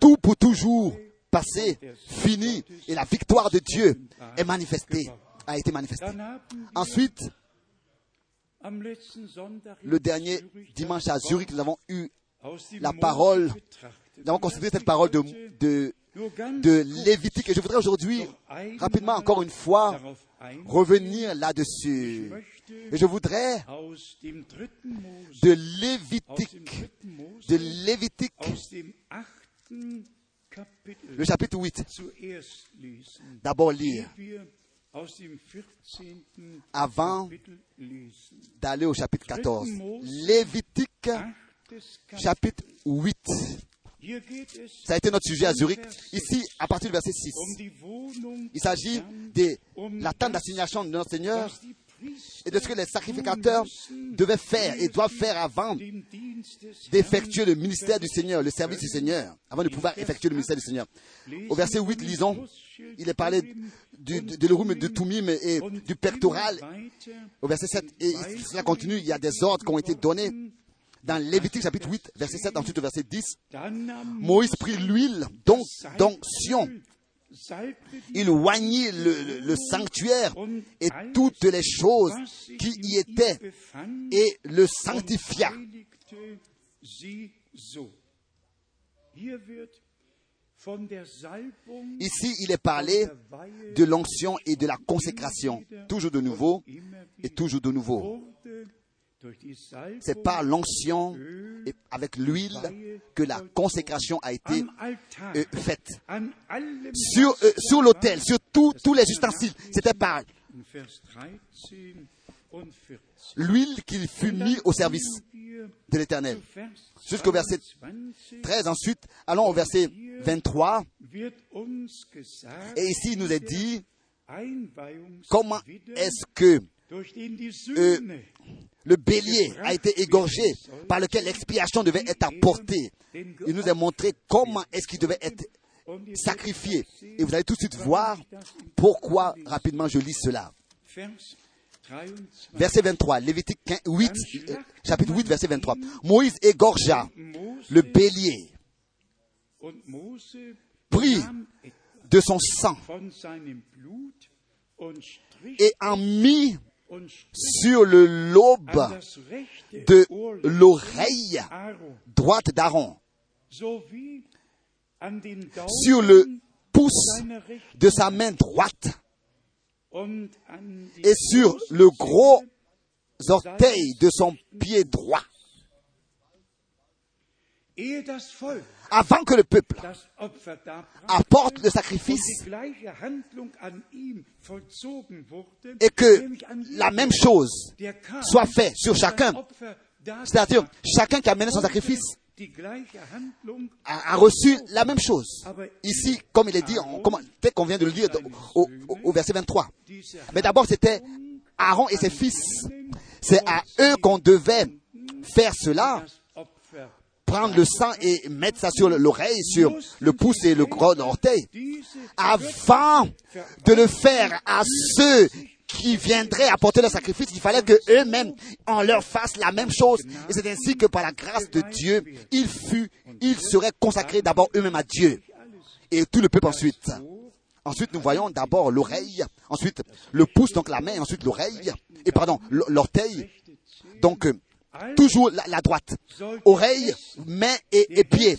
Tout pour toujours. Passé, fini, et la victoire de Dieu est manifestée, a été manifestée. Ensuite, le dernier dimanche à Zurich, nous avons eu la parole, nous avons considéré cette parole de, de, de Lévitique. Et je voudrais aujourd'hui, rapidement, encore une fois, revenir là-dessus. Et je voudrais de Lévitique, de Lévitique, le chapitre 8. D'abord lire. Avant d'aller au chapitre 14. Lévitique, chapitre 8. Ça a été notre sujet à Zurich. Ici, à partir du verset 6, il s'agit de la tente d'assignation de notre Seigneur et de ce que les sacrificateurs devaient faire et doivent faire avant d'effectuer le ministère du Seigneur, le service du Seigneur, avant de pouvoir effectuer le ministère du Seigneur. Au verset 8, lisons, il est parlé du, de, de l'Urim, du Tumim et du pectoral. Au verset 7, et cela continue, il y a des ordres qui ont été donnés dans Lévitique chapitre 8, verset 7, ensuite au verset 10, Moïse prit l'huile d'onction. Il oignit le, sanctuaire et toutes les choses qui y étaient et le sanctifia. Ici, il est parlé de l'onction et de la consécration, toujours de nouveau et toujours de nouveau. C'est par l'onction et avec l'huile que la consécration a été euh, faite. Sur, euh, sur l'autel, sur tous les ustensiles, c'était par l'huile qu'il fut mis au service de l'Éternel. Jusqu'au verset 13 ensuite, allons au verset 23. Et ici, il nous est dit comment est-ce que euh, le bélier a été égorgé par lequel l'expiation devait être apportée. Il nous a montré comment est-ce qu'il devait être sacrifié. Et vous allez tout de suite voir pourquoi rapidement je lis cela. Verset 23, Lévitique 8, chapitre 8, verset 23. Moïse égorgea le bélier, prit de son sang et en mit sur le lobe de l'oreille droite d'Aaron, sur le pouce de sa main droite. Et sur le gros orteil de son pied droit. Avant que le peuple apporte le sacrifice et que la même chose soit faite sur chacun, c'est-à-dire chacun qui a mené son sacrifice a, reçu la même chose. Ici, comme il est dit, dès qu'on vient de le lire au, au verset 23. Mais d'abord, c'était Aaron et ses fils. C'est à eux qu'on devait faire cela prendre le sang et mettre ça sur l'oreille, sur le pouce et le gros orteil, avant de le faire à ceux qui viendraient apporter le sacrifice, il fallait que eux-mêmes en leur fassent la même chose. Et c'est ainsi que par la grâce de Dieu, il fut, ils seraient consacrés d'abord eux-mêmes à Dieu. Et tout le peuple ensuite. Ensuite, nous voyons d'abord l'oreille, ensuite le pouce, donc la main, ensuite l'oreille, et pardon, l'orteil. Donc, toujours la, droite, oreille, main et, et pied,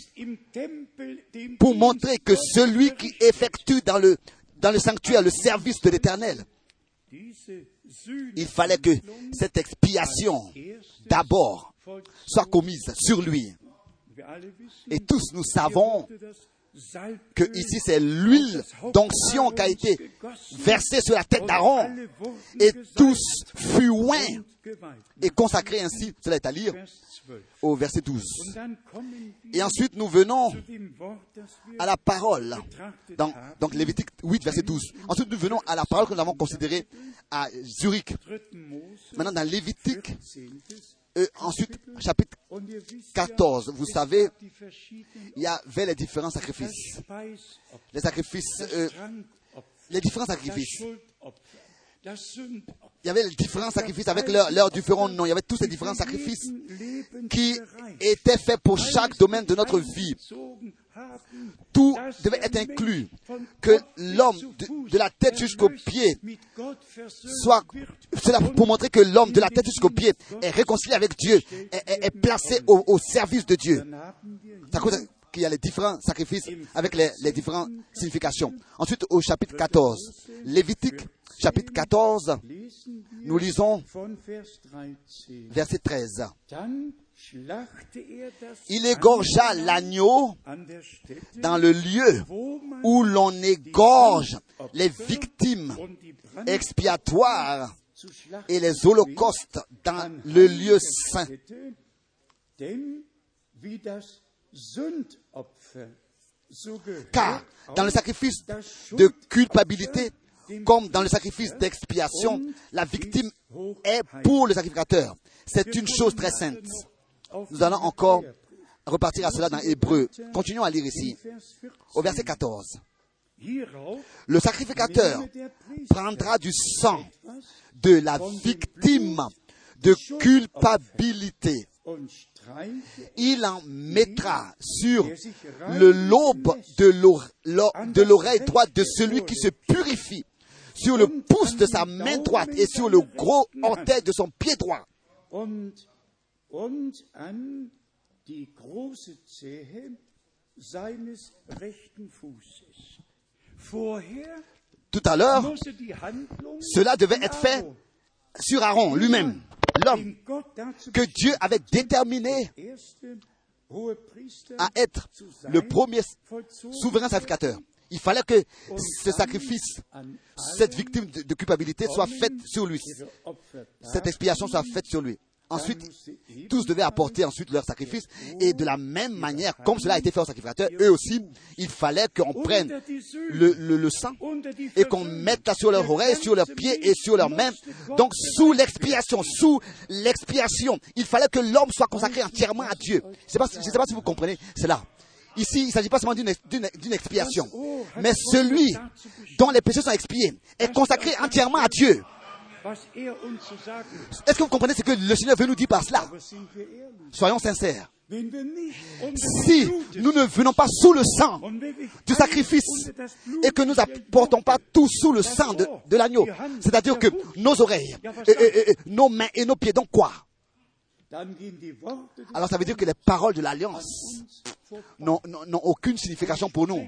pour montrer que celui qui effectue dans le, dans le sanctuaire le service de l'Éternel, il fallait que cette expiation d'abord soit commise sur lui. Et tous nous savons que ici c'est l'huile d'onction qui a été versée sur la tête d'Aaron et tous furent et consacrés ainsi, cela est à lire au verset 12. Et ensuite nous venons à la parole, donc Lévitique 8, verset 12. Ensuite nous venons à la parole que nous avons considérée à Zurich. Maintenant dans Lévitique ensuite, chapitre 14, vous savez, il y avait les différents sacrifices. Les sacrifices, euh, les différents sacrifices. Il y avait les différents sacrifices avec leurs différents noms. Il y avait tous ces différents sacrifices qui étaient faits pour chaque domaine de notre vie tout devait être inclus, que l'homme de, la tête jusqu'au pied soit, cela pour montrer que l'homme de la tête jusqu'au pied est réconcilié avec Dieu, est, placé au, service de Dieu. À cause qu'il y a les différents sacrifices avec les, les différentes significations. Ensuite, au chapitre 14, Lévitique, chapitre 14, nous lisons verset 13. Il égorgea l'agneau dans le lieu où l'on égorge les victimes expiatoires et les holocaustes dans le lieu saint. Car dans le sacrifice de culpabilité, comme dans le sacrifice d'expiation, la victime est pour le sacrificateur. C'est une chose très sainte. Nous allons encore repartir à cela dans Hébreu. Continuons à lire ici, au verset 14. Le sacrificateur prendra du sang de la victime de culpabilité. Il en mettra sur le lobe de l'oreille droite de celui qui se purifie, sur le pouce de sa main droite et sur le gros orteil de son pied droit. Tout à l'heure, cela devait être fait sur Aaron lui-même, l'homme que Dieu avait déterminé à être le premier souverain sacrificateur. Il fallait que ce sacrifice, cette victime de, culpabilité soit faite sur lui. Cette expiation soit faite sur lui. Ensuite, tous devaient apporter ensuite leur sacrifice. Et de la même manière, comme cela a été fait au sacrificateur, eux aussi, il fallait qu'on prenne le, le, sang et qu'on mette ça sur leurs oreilles, sur leurs pieds et sur leurs mains. Donc, sous l'expiation, sous l'expiation, il fallait que l'homme soit consacré entièrement à Dieu. Je ne sais, pas si vous comprenez cela. Ici, il ne s'agit pas seulement d'une expiation, mais celui dont les péchés sont expiés est consacré entièrement à Dieu. Est-ce que vous comprenez ce que le Seigneur veut nous dire par cela? Soyons sincères. Si nous ne venons pas sous le sang du sacrifice et que nous n'apportons pas tout sous le sang de, l'agneau, c'est-à-dire que nos oreilles, nos mains et nos pieds, donc quoi? Alors ça veut dire que les paroles de l'alliance n'ont aucune signification pour nous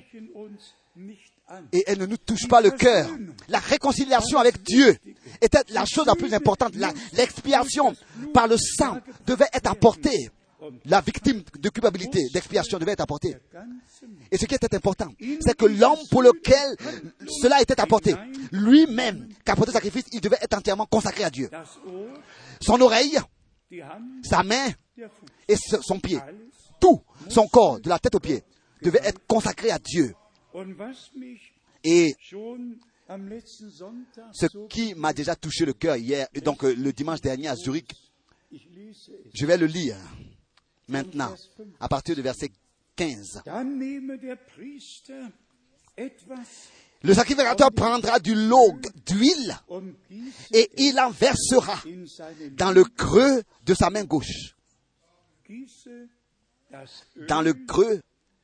et elle ne nous touche pas le cœur. La réconciliation avec Dieu était la chose la plus importante. L'expiation par le sang devait être apportée. La victime de culpabilité, d'expiation devait être apportée. Et ce qui était important, c'est que l'homme pour lequel cela était apporté, lui-même, qui apportait le sacrifice, il devait être entièrement consacré à Dieu. Son oreille, sa main et son pied, tout son corps, de la tête aux pieds, devait être consacré à Dieu. Et ce qui m'a déjà touché le cœur hier, et donc euh, le dimanche dernier à Zurich, je vais le lire maintenant, à partir du verset 15. Le sacrificateur prendra du log d'huile et il en versera dans le creux de sa main gauche. Dans le creux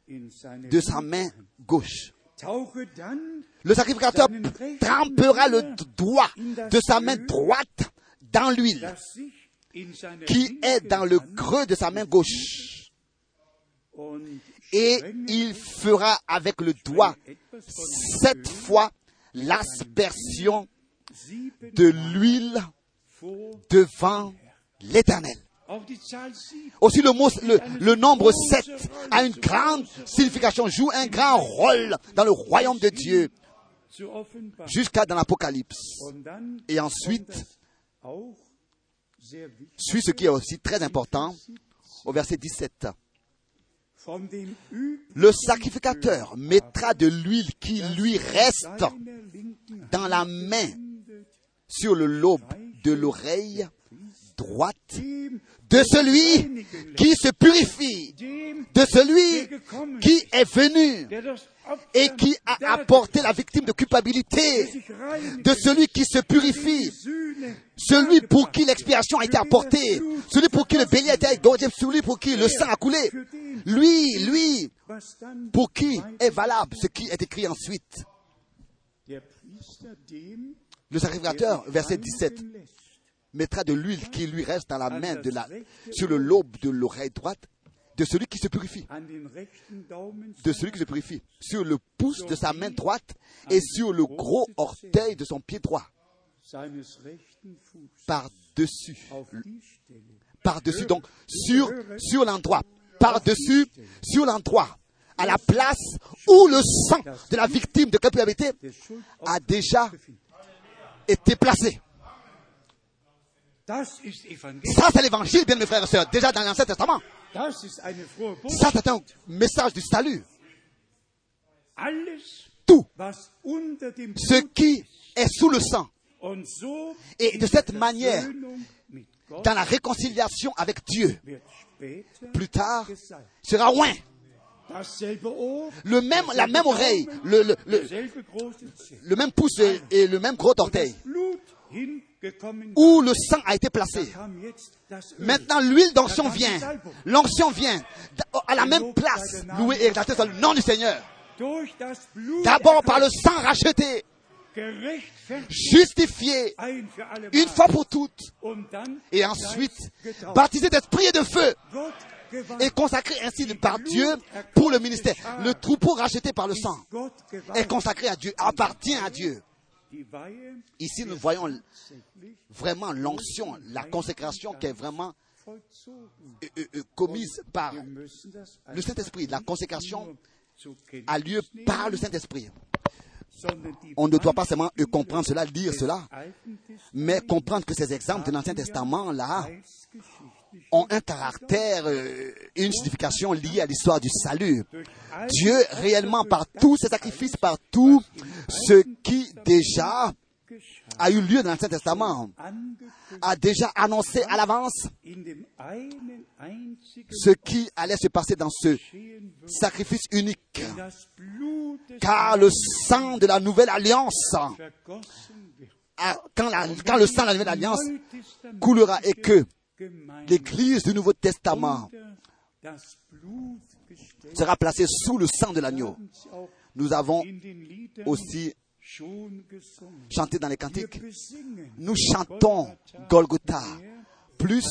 de sa main gauche. Le sacrificateur trempera le doigt de sa main droite dans l'huile qui est dans le creux de sa main gauche. Et il fera avec le doigt cette fois l'aspersion de l'huile devant l'Éternel. Aussi le, mot, le, nombre 7 a une grande signification, joue un grand rôle dans le royaume de Dieu jusqu'à dans l'Apocalypse. Et ensuite, suit ce qui est aussi très important au verset 17. Le sacrificateur mettra de l'huile qui lui reste dans la main sur le lobe de l'oreille droite de celui qui se purifie, de celui qui est venu et qui a apporté la victime de culpabilité, de celui qui se purifie, celui pour qui l'expiation a été apportée, celui pour qui le bélier a été égorgé, celui pour qui le sang a coulé, lui, lui, pour qui est valable ce qui est écrit ensuite. Le sacrificateur, verset 17 mettra de l'huile qui lui reste dans la main de la, sur le lobe de l'oreille droite de celui qui se purifie. De celui qui se purifie. Sur le pouce de sa main droite et sur le gros orteil de son pied droit. Par-dessus. Par-dessus, donc, sur, sur l'endroit. Par-dessus, sur l'endroit. À la place où le sang de la victime de culpabilité a déjà été placé. Ça, c'est l'évangile, bien mes frères et sœurs, déjà dans l'Ancien Testament. Ça, c'est un message du salut. Tout ce qui est sous le sang Et de cette manière, dans la réconciliation avec Dieu, plus tard, sera loin. Le même, la même oreille, le, le, le, même pouce et, et le même gros orteil, où le sang a été placé. Maintenant, l'huile d'onction vient. L'onction vient. À la même place. Loué et exalté soit le nom du Seigneur. D'abord par le sang racheté, justifié, une fois pour toutes, dann et ensuite baptisé d'esprit et de feu, et consacré ainsi par Dieu pour le ministère. Le troupeau racheté par le sang est consacré à Dieu, appartient à Dieu. Ici, nous voyons vraiment l'onction, la consécration qui est vraiment euh, euh, euh, commise par le Saint-Esprit. La consécration a lieu par le Saint-Esprit. On ne doit pas seulement comprendre cela, lire cela, mais comprendre que ces exemples de l'Ancien Testament, là, ont un caractère, euh, une signification liée à l'histoire du salut. Dieu, réellement, par tous ses sacrifices, par tout ce qui déjà a eu lieu dans l'Ancien Testament, a déjà annoncé à l'avance ce qui allait se passer dans ce sacrifice unique. Car le sang de la nouvelle alliance, quand, le sang de la nouvelle alliance coulera et que l'Église du Nouveau Testament sera placée sous le sang de l'agneau. Nous avons aussi chanté dans les cantiques. Nous chantons Golgotha plus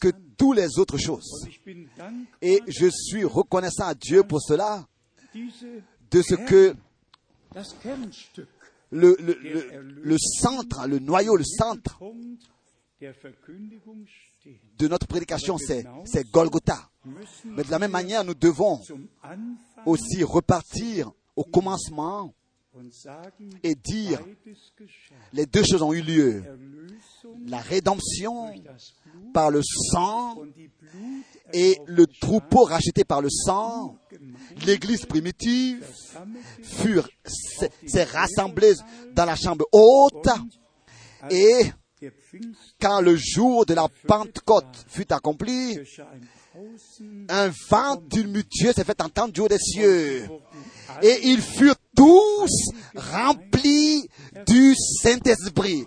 que toutes les autres choses. Et je suis reconnaissant à Dieu pour cela, de ce que le centre, le noyau, le centre De notre prédication, c'est Golgotha. Mais de la même manière, nous devons aussi repartir au commencement et dire les deux choses ont eu lieu. La rédemption par le sang et le troupeau racheté par le sang, l'église primitive s'est rassemblée dans la chambre haute et quand le jour de la Pentecôte fut accompli, un vent tumultueux s'est fait entendre du haut des cieux. Et ils furent tous remplis du Saint-Esprit.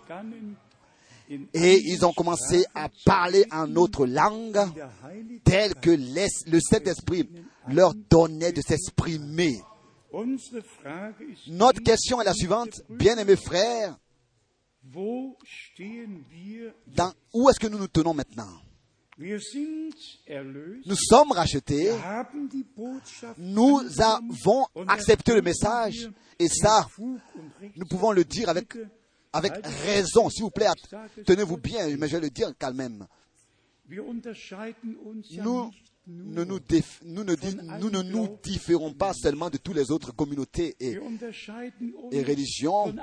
Et ils ont commencé à parler en autre langue, telle que le Saint-Esprit leur donnait de s'exprimer. Notre question est la suivante, bien-aimés frères? Dans, où est-ce que nous nous tenons maintenant? Nous sommes rachetés, nous avons und accepté le message, et ça, nous pouvons le dire avec, avec raison, s'il vous plaît, tenez-vous bien, mais je vais le dire quand même. Ja Nous ne nous, déf- nous, ne di- nous ne nous différons pas seulement de toutes les autres communautés et religions.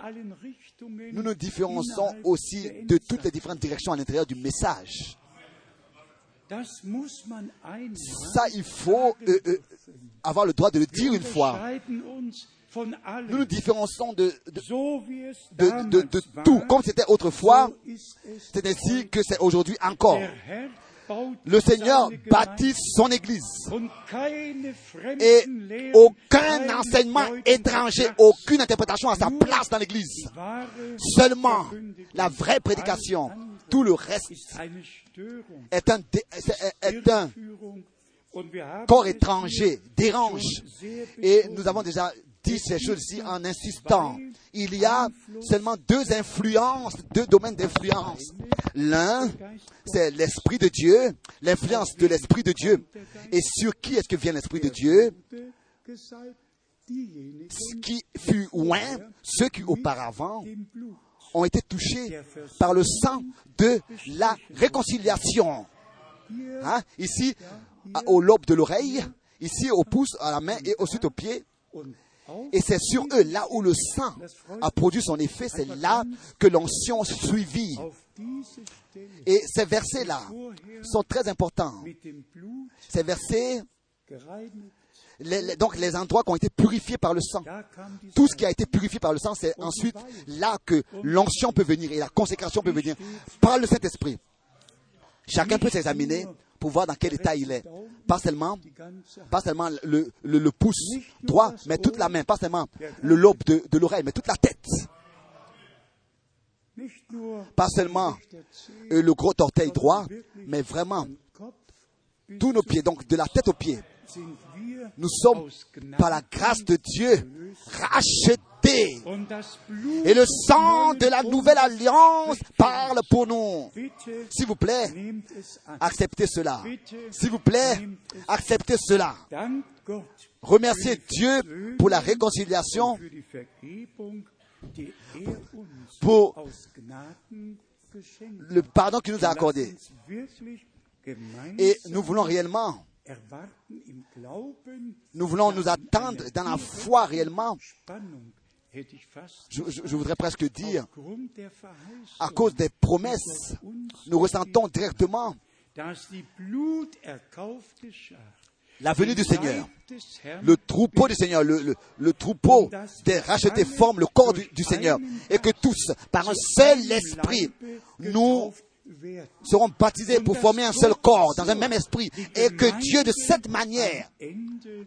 nous nous différençons aussi de toutes les différentes directions à l'intérieur du message. Ça, il faut euh, euh, avoir le droit de le dire une fois. Nous nous différençons de, tout, comme c'était autrefois, c'est ainsi que c'est aujourd'hui encore. Le Seigneur bâtit son Église. Et aucun enseignement étranger, aucune interprétation à sa place dans l'Église. Seulement la vraie prédication. Tout le reste est un, est- un corps étranger, dérange. Et nous avons déjà dit ces choses-ci en insistant. Il y a seulement deux influences, deux domaines d'influence. L'un, c'est l'Esprit de Dieu, l'influence de l'Esprit de Dieu. Et sur qui est-ce que vient l'Esprit de Dieu? Ce qui fut loin, ceux qui auparavant ont été touchés par le sang de la réconciliation. Hein? Ici, au lobe de l'oreille, ici au pouce, à la main et ensuite au pied. Et c'est sur eux, là où le sang a produit son effet, c'est là que l'onction suivit. Et ces versets-là sont très importants. Ces versets, donc les endroits qui ont été purifiés par le sang, tout ce qui a été purifié par le sang, c'est ensuite là que l'onction peut venir et la consécration peut venir par le Saint-Esprit. Chacun peut s'examiner pour voir dans quel état il est. Pas seulement, pas seulement le, pouce droit, mais toute la main. Pas seulement le lobe de, de l'oreille, mais toute la tête. Pas seulement euh, le gros orteil droit, mais vraiment tous nos pieds, donc de la tête aux pieds. Nous sommes, par la grâce de Dieu, rachetés. Et le sang de la nouvelle alliance parle pour nous. S'il vous plaît, acceptez cela. S'il vous plaît, acceptez cela. Remerciez Dieu pour la réconciliation, pour le pardon qu'il nous a accordé. Et nous voulons réellement nous voulons nous attendre dans la foi réellement. Je, voudrais presque dire, à cause des promesses, nous ressentons directement la venue du Seigneur. Le troupeau du Seigneur, le, troupeau des rachetés forme le corps du Seigneur. Et que tous, par un seul esprit, nous seront baptisés pour former un seul corps, dans un même esprit, et que Dieu, de cette manière,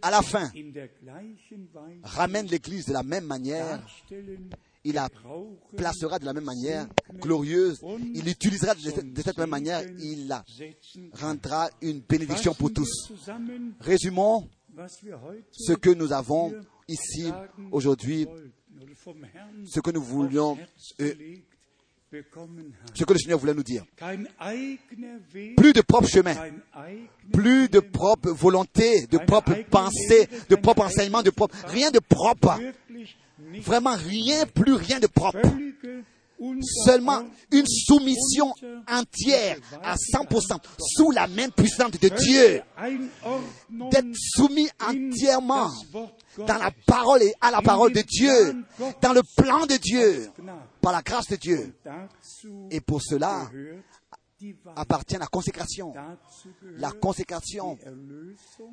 à la fin, ramène l'Église de la même manière, il la placera de la même manière, glorieuse, il l'utilisera de cette même manière, il la rendra une bénédiction pour tous. Résumons ce que nous avons ici aujourd'hui, ce que nous voulions euh, ce que le Seigneur voulait nous dire. Plus de propre chemin, plus de propre volonté, de propre pensée, de propre enseignement, de propre, rien de propre. Vraiment rien, plus rien de propre. Seulement une soumission entière à 100% sous la main puissante de Dieu. D'être soumis entièrement dans la parole et à la parole de Dieu, dans le plan de Dieu, par la grâce de Dieu. Et pour cela appartient la consécration. La consécration.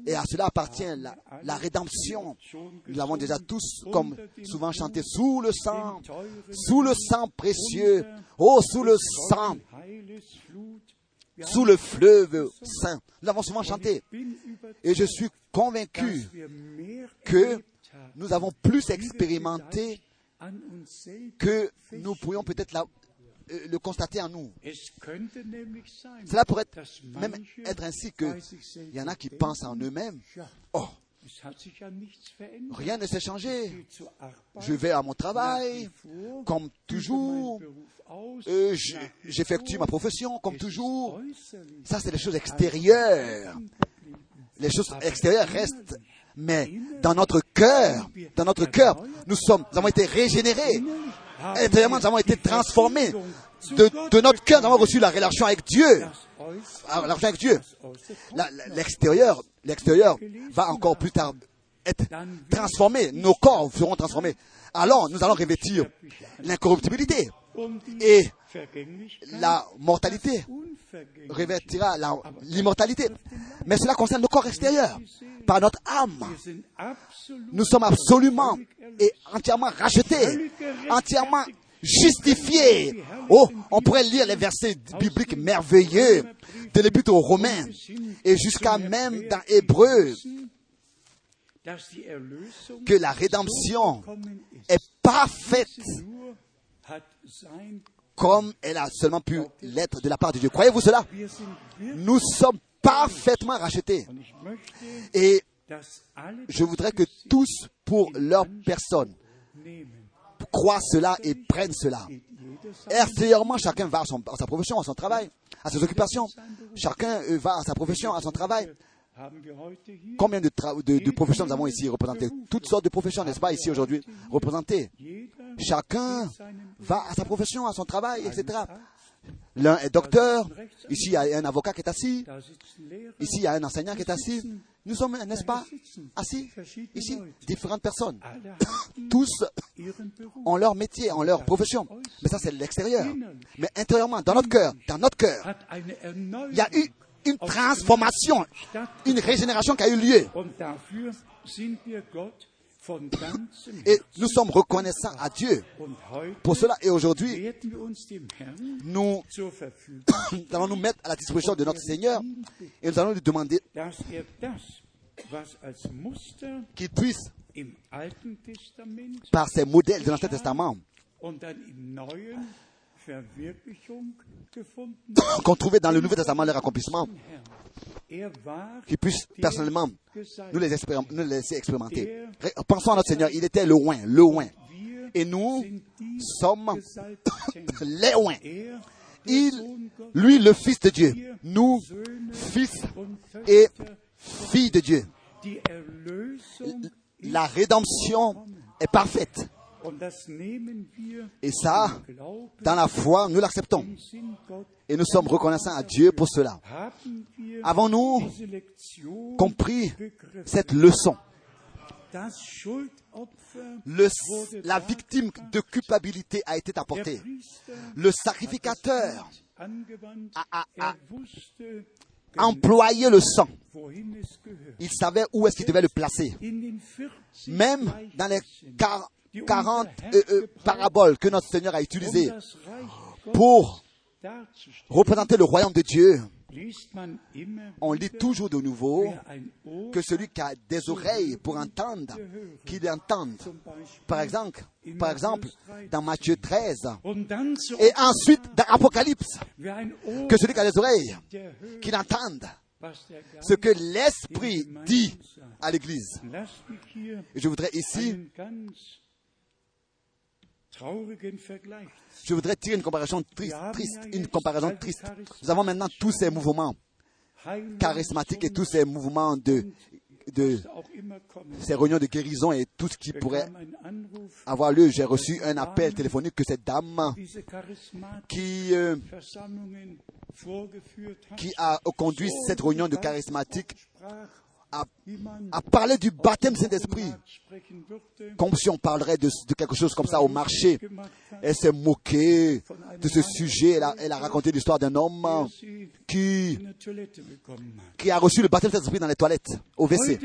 Et à cela appartient la, rédemption. Nous l'avons déjà tous, comme souvent chanté, sous le sang, sous le sang précieux, oh, sous le sang, sous le fleuve saint. Nous l'avons souvent chanté. Et je suis convaincu que nous avons plus expérimenté que nous pourrions peut-être euh, le constater en nous. Cela pourrait même être ainsi qu'il y en a qui pensent en eux-mêmes, oh, rien ne s'est changé. Je vais à mon travail, comme toujours. Euh, j'effectue ma profession, comme toujours. Ça, c'est les choses extérieures. Les choses extérieures restent mais dans notre cœur, dans notre cœur, nous sommes, nous avons été régénérés. Intérieurement, nous avons été transformés. De, notre cœur, nous avons reçu la relation avec Dieu. Ah, avec Dieu. L'extérieur, l'extérieur va encore plus tard être transformé. Nos corps seront transformés. Alors, nous allons revêtir l'incorruptibilité. Et la mortalité revêtira l'immortalité. Mais cela concerne nos corps extérieurs, par notre âme. Nous sommes absolument et entièrement rachetés, entièrement justifiés. Oh, on pourrait lire les versets bibliques merveilleux de l'Épître aux Romains et jusqu'à même dans Hébreu que la rédemption est parfaite comme elle a seulement pu l'être de la part de Dieu. Croyez-vous cela? Nous sommes parfaitement rachetés. Et je voudrais que tous, pour leur personne, croient cela et prennent cela. Extérieurement, chacun va à, sa profession, à son travail, à ses occupations. Chacun euh, va à sa profession, à son travail. Combien de, de, professions nous avons ici représentées? Toutes sortes de professions, n'est-ce pas, ici aujourd'hui, représentées. Chacun va à sa profession, à son travail, etc. L'un est docteur, ici il y a un avocat qui est assis, ici il y a un enseignant qui est assis, Nous sommes, n'est-ce pas, assis ici, différentes personnes. Tous ont leur métier, ont leur profession. Mais ça, c'est l'extérieur. Mais intérieurement, dans notre cœur, dans notre cœur, il y a eu une transformation, une régénération qui a eu lieu. Et nous sommes reconnaissants à Dieu pour cela. Et aujourd'hui, nous allons nous mettre à la disposition de notre Seigneur et nous allons lui demander er qu'il puisse, par ces modèles de l'Ancien Testament, qu'on trouvait dans le Nouveau Testament leur accomplissement. Er war qu'il puisse personnellement nous les, nous les laisser expérimenter. Ré- Pensons à notre Seigneur, il était le loin, le loin. Et nous sommes les loin. Er, Il, lui, le Fils de Dieu. Nous, fils et filles de Dieu. La rédemption est parfaite. Et ça, dans la foi, nous l'acceptons. Et nous sommes reconnaissants à Dieu pour cela. Avons-nous compris cette leçon? Le- La victime de culpabilité a été apportée. Le sacrificateur a, a- a Er employé le sang. Il savait où est-ce qu'il devait le placer. In den 40 Même dans les Gleichnissen, quar- die unser 40 Herr euh, euh, paraboles que notre Seigneur a utilisées pour représenter le royaume de Dieu, on lit toujours de nouveau que celui qui a des oreilles pour entendre, qu'il entende. Par exemple, par exemple, dans Matthieu 13, und dann so et ensuite dans Apocalypse, que celui qui a des oreilles, qu'il entende ce que l'Esprit dit à l'Église. Je voudrais ici, je voudrais tirer une comparaison triste, triste, une comparaison triste. Nous avons maintenant tous ces mouvements charismatiques et tous ces mouvements de, ces réunions de guérison et tout ce qui pourrait avoir lieu. J'ai reçu un appel téléphonique que cette dame qui, euh, qui a conduit cette réunion de charismatiques a parlé du baptême Saint-Esprit, comme si on parlerait de, quelque chose comme ça au marché. Elle s'est moquée de ce sujet. Elle a, raconté l'histoire d'un homme qui, a reçu le baptême Saint-Esprit dans les toilettes, au WC.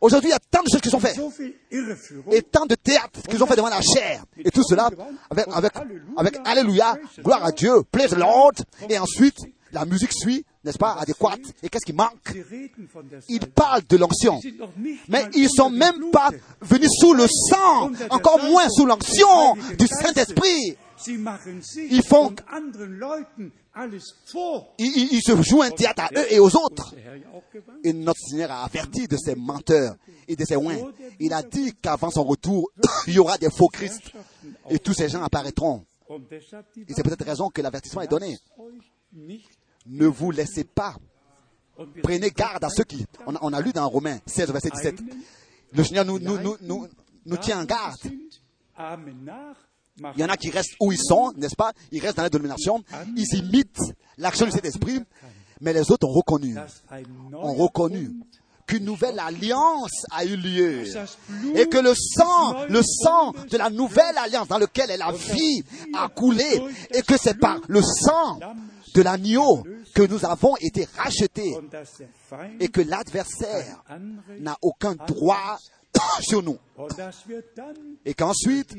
Aujourd'hui, il y a tant de choses qui sont faites. Et tant de théâtres qu'ils ont fait devant la chair. Et tout cela avec, Alléluia, gloire à Dieu, the Lord. Et ensuite, la musique suit, n'est-ce pas, adéquate. Et qu'est-ce qui manque Ils parlent de l'onction. Mais ils sont unter dem même pas venus sous le sang, encore moins sous l'onction du Saint-Esprit. Ils font-. Ils, se jouent un théâtre à eux et aux autres. Et notre Seigneur a averti de ces menteurs et de ces oins. Il a dit qu'avant son retour, il y aura des faux Christ. Et tous ces gens apparaîtront. Et c'est peut-être raison que l'avertissement est donné. Ne vous laissez pas. Prenez garde à ceux qui. On a, lu dans Romains 16, verset 17. Le Seigneur nous, tient en garde. Il y en a qui restent où ils sont, n'est-ce pas? Ils restent dans la dénomination. Ils imitent l'action du Saint-Esprit. Mais les autres ont reconnu, ont reconnu qu'une nouvelle alliance a eu lieu. Et que le sang, le sang de la nouvelle alliance dans laquelle est la vie a coulé. Et que c'est par le sang de l'agneau que nous avons été rachetés. Et que l'adversaire n'a aucun droit sur nous. Et qu'ensuite,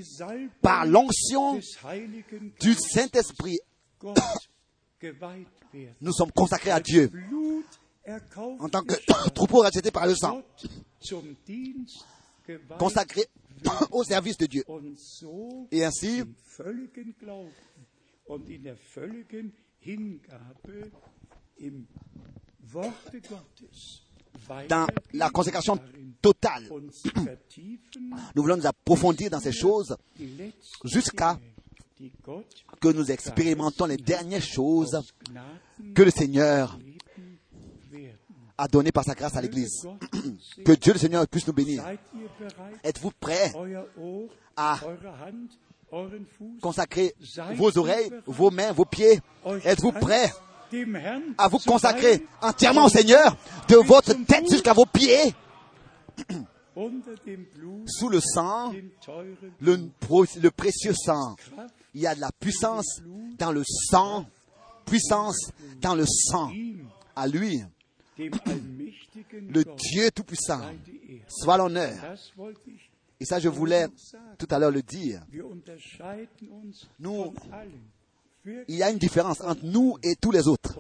par l'onction du Saint-Esprit, nous sommes consacrés à Dieu en tant que troupeau racheté par le sang, consacrés au service de Dieu. Et ainsi, dans la consécration totale, nous voulons nous approfondir dans ces choses jusqu'à que nous expérimentons les dernières choses que le Seigneur a données par sa grâce à l'Église. Que Dieu le Seigneur puisse nous bénir. Êtes-vous prêts à consacrer vos oreilles, vos mains, vos pieds. Êtes-vous prêts à vous consacrer entièrement au Seigneur, de votre tête jusqu'à vos pieds, sous le sang, le, le précieux sang. Il y a de la puissance dans le sang, puissance dans le sang. À lui, le Dieu Tout-Puissant, soit l'honneur. Et ça, je voulais tout à l'heure le dire. Nous, il y a une différence entre nous et tous les autres.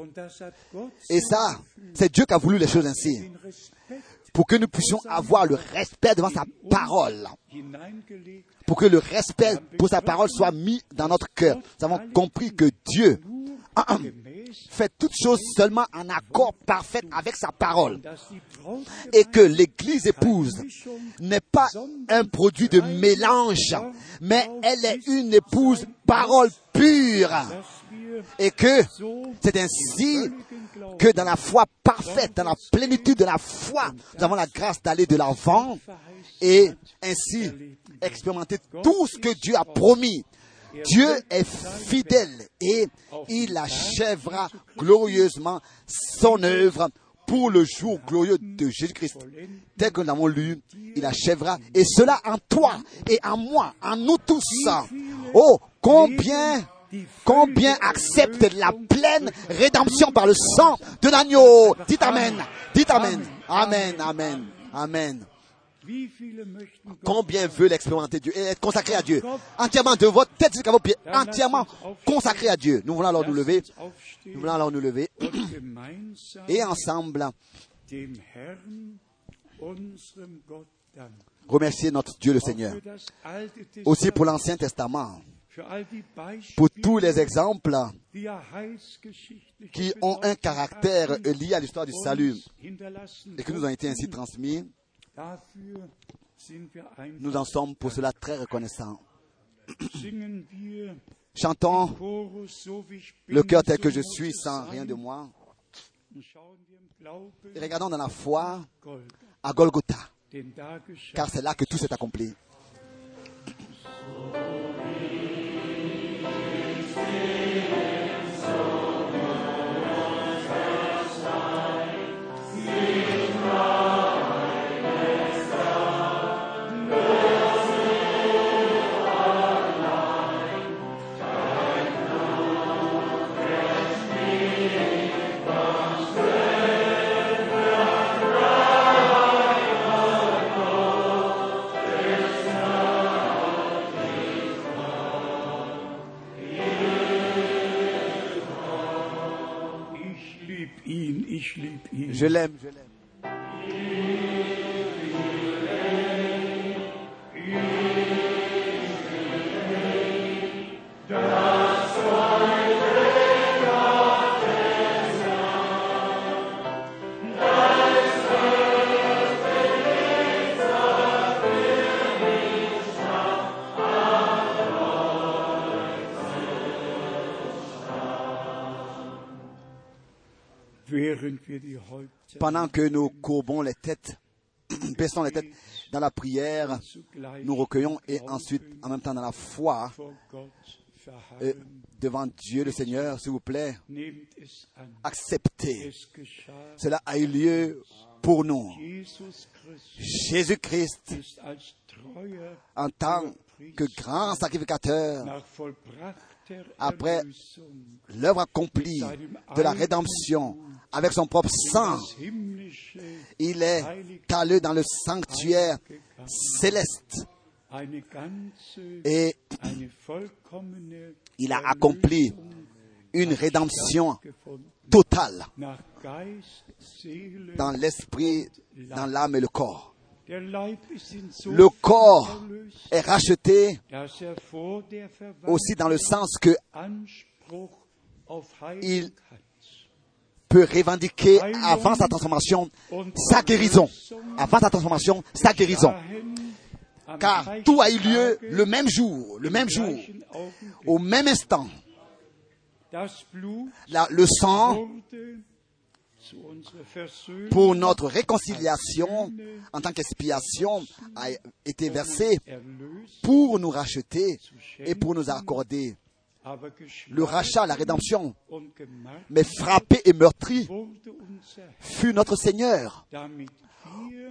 Et ça, c'est Dieu qui a voulu les choses ainsi. Pour que nous puissions avoir le respect devant sa parole. Pour que le respect pour sa parole soit mis dans notre cœur. Nous avons compris que Dieu fait toutes choses seulement en accord parfait avec sa parole. Et que l'église épouse n'est pas un produit de mélange, mais elle est une épouse parole pure. Et que c'est ainsi que dans la foi parfaite, dans la plénitude de la foi, nous avons la grâce d'aller de l'avant et ainsi expérimenter tout ce que Dieu a promis Dieu est fidèle et il achèvera glorieusement son œuvre pour le jour glorieux de Jésus-Christ. Tel que nous l'avons lu, il achèvera. Et cela en toi et en moi, en nous tous. Oh, combien combien accepte la pleine rédemption par le sang de l'agneau. Dites Amen. Dites Amen. Amen, Amen, Amen. Combien veut l'expérimenter Dieu et être consacré à Dieu? Entièrement de votre tête jusqu'à vos pieds, entièrement consacré à Dieu. Nous voulons alors nous lever. Nous voulons alors nous lever. Et ensemble, remercier notre Dieu le Seigneur. Aussi pour l'Ancien Testament. Pour tous les exemples qui ont un caractère lié à l'histoire du salut et qui nous ont été ainsi transmis. Nous en sommes pour cela très reconnaissants. Chantons le cœur tel que je suis sans rien de moi. Et regardons dans la foi à Golgotha, car c'est là que tout s'est accompli. Je l'aime, je l'aime. Pendant que nous courbons les têtes, baissons les têtes dans la prière, nous recueillons et ensuite, en même temps, dans la foi, euh, devant Dieu le Seigneur, s'il vous plaît, acceptez. Cela a eu lieu pour nous. Jésus-Christ, en tant que grand sacrificateur, après l'œuvre accomplie de la rédemption avec son propre sang, il est allé dans le sanctuaire céleste et il a accompli une rédemption totale dans l'esprit, dans l'âme et le corps. Le corps est racheté aussi dans le sens que il peut revendiquer avant sa transformation sa guérison. Avant sa transformation, sa guérison. Car tout a eu lieu le même jour, le même jour, au même instant. le sang pour notre réconciliation en tant qu'expiation a été versé pour nous racheter et pour nous accorder le rachat, la rédemption, mais frappé et meurtri fut notre Seigneur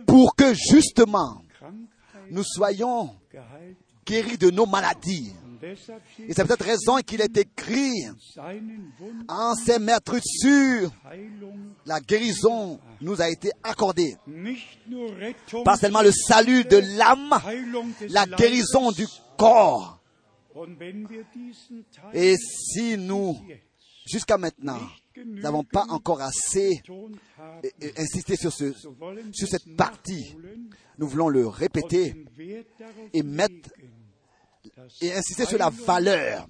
pour que justement nous soyons guéris de nos maladies. Et c'est peut-être raison qu'il est écrit en ses maîtres sûrs, la guérison nous a été accordée. Pas seulement le salut de l'âme, la guérison du corps. Et si nous, jusqu'à maintenant, n'avons pas encore assez insisté sur, cette partie, nous voulons le répéter et mettre et insister sur la valeur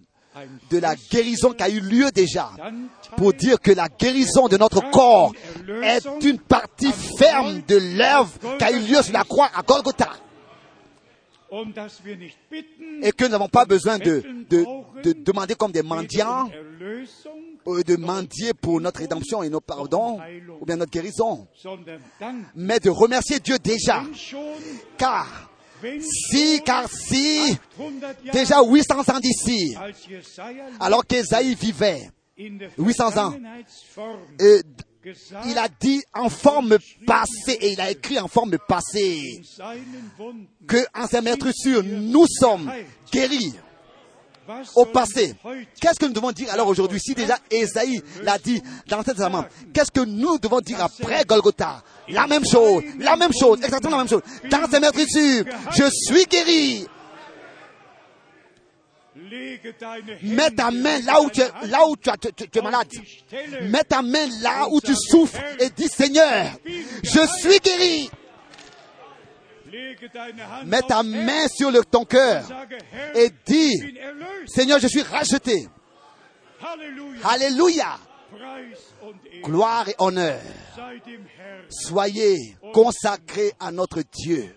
de la guérison qui a eu lieu déjà. Pour dire que la guérison de notre corps est une partie ferme de l'œuvre qui a eu lieu sur la croix à Golgotha. Et que nous n'avons pas besoin de, de, de demander comme des mendiants, euh, de mendier pour notre rédemption et nos pardons, ou bien notre guérison, mais de remercier Dieu déjà. Car si, car si, 800 Jahre. Déjà 800 ans d'ici, alors qu'Ésaïe vivait, in der 800 ans, il a dit en forme passée, et il a écrit en forme passée, que en ses maîtres sûrs, nous sommes guéris au passé. Qu'est-ce que nous devons dire alors aujourd'hui Si déjà Ésaïe l'a dit dans l'Ancien Testament, qu'est-ce que nous devons dire après Golgotha? La même chose, la même chose, exactement la même chose. Dans ses maîtres je suis guéri. Mets ta main là où tu tu, es malade. Mets ta main là où tu souffres et dis Seigneur, je suis guéri. Mets ta main sur le, ton cœur et dis. Seigneur, je suis racheté. Alléluia. Gloire et honneur. Soyez consacrés à notre Dieu.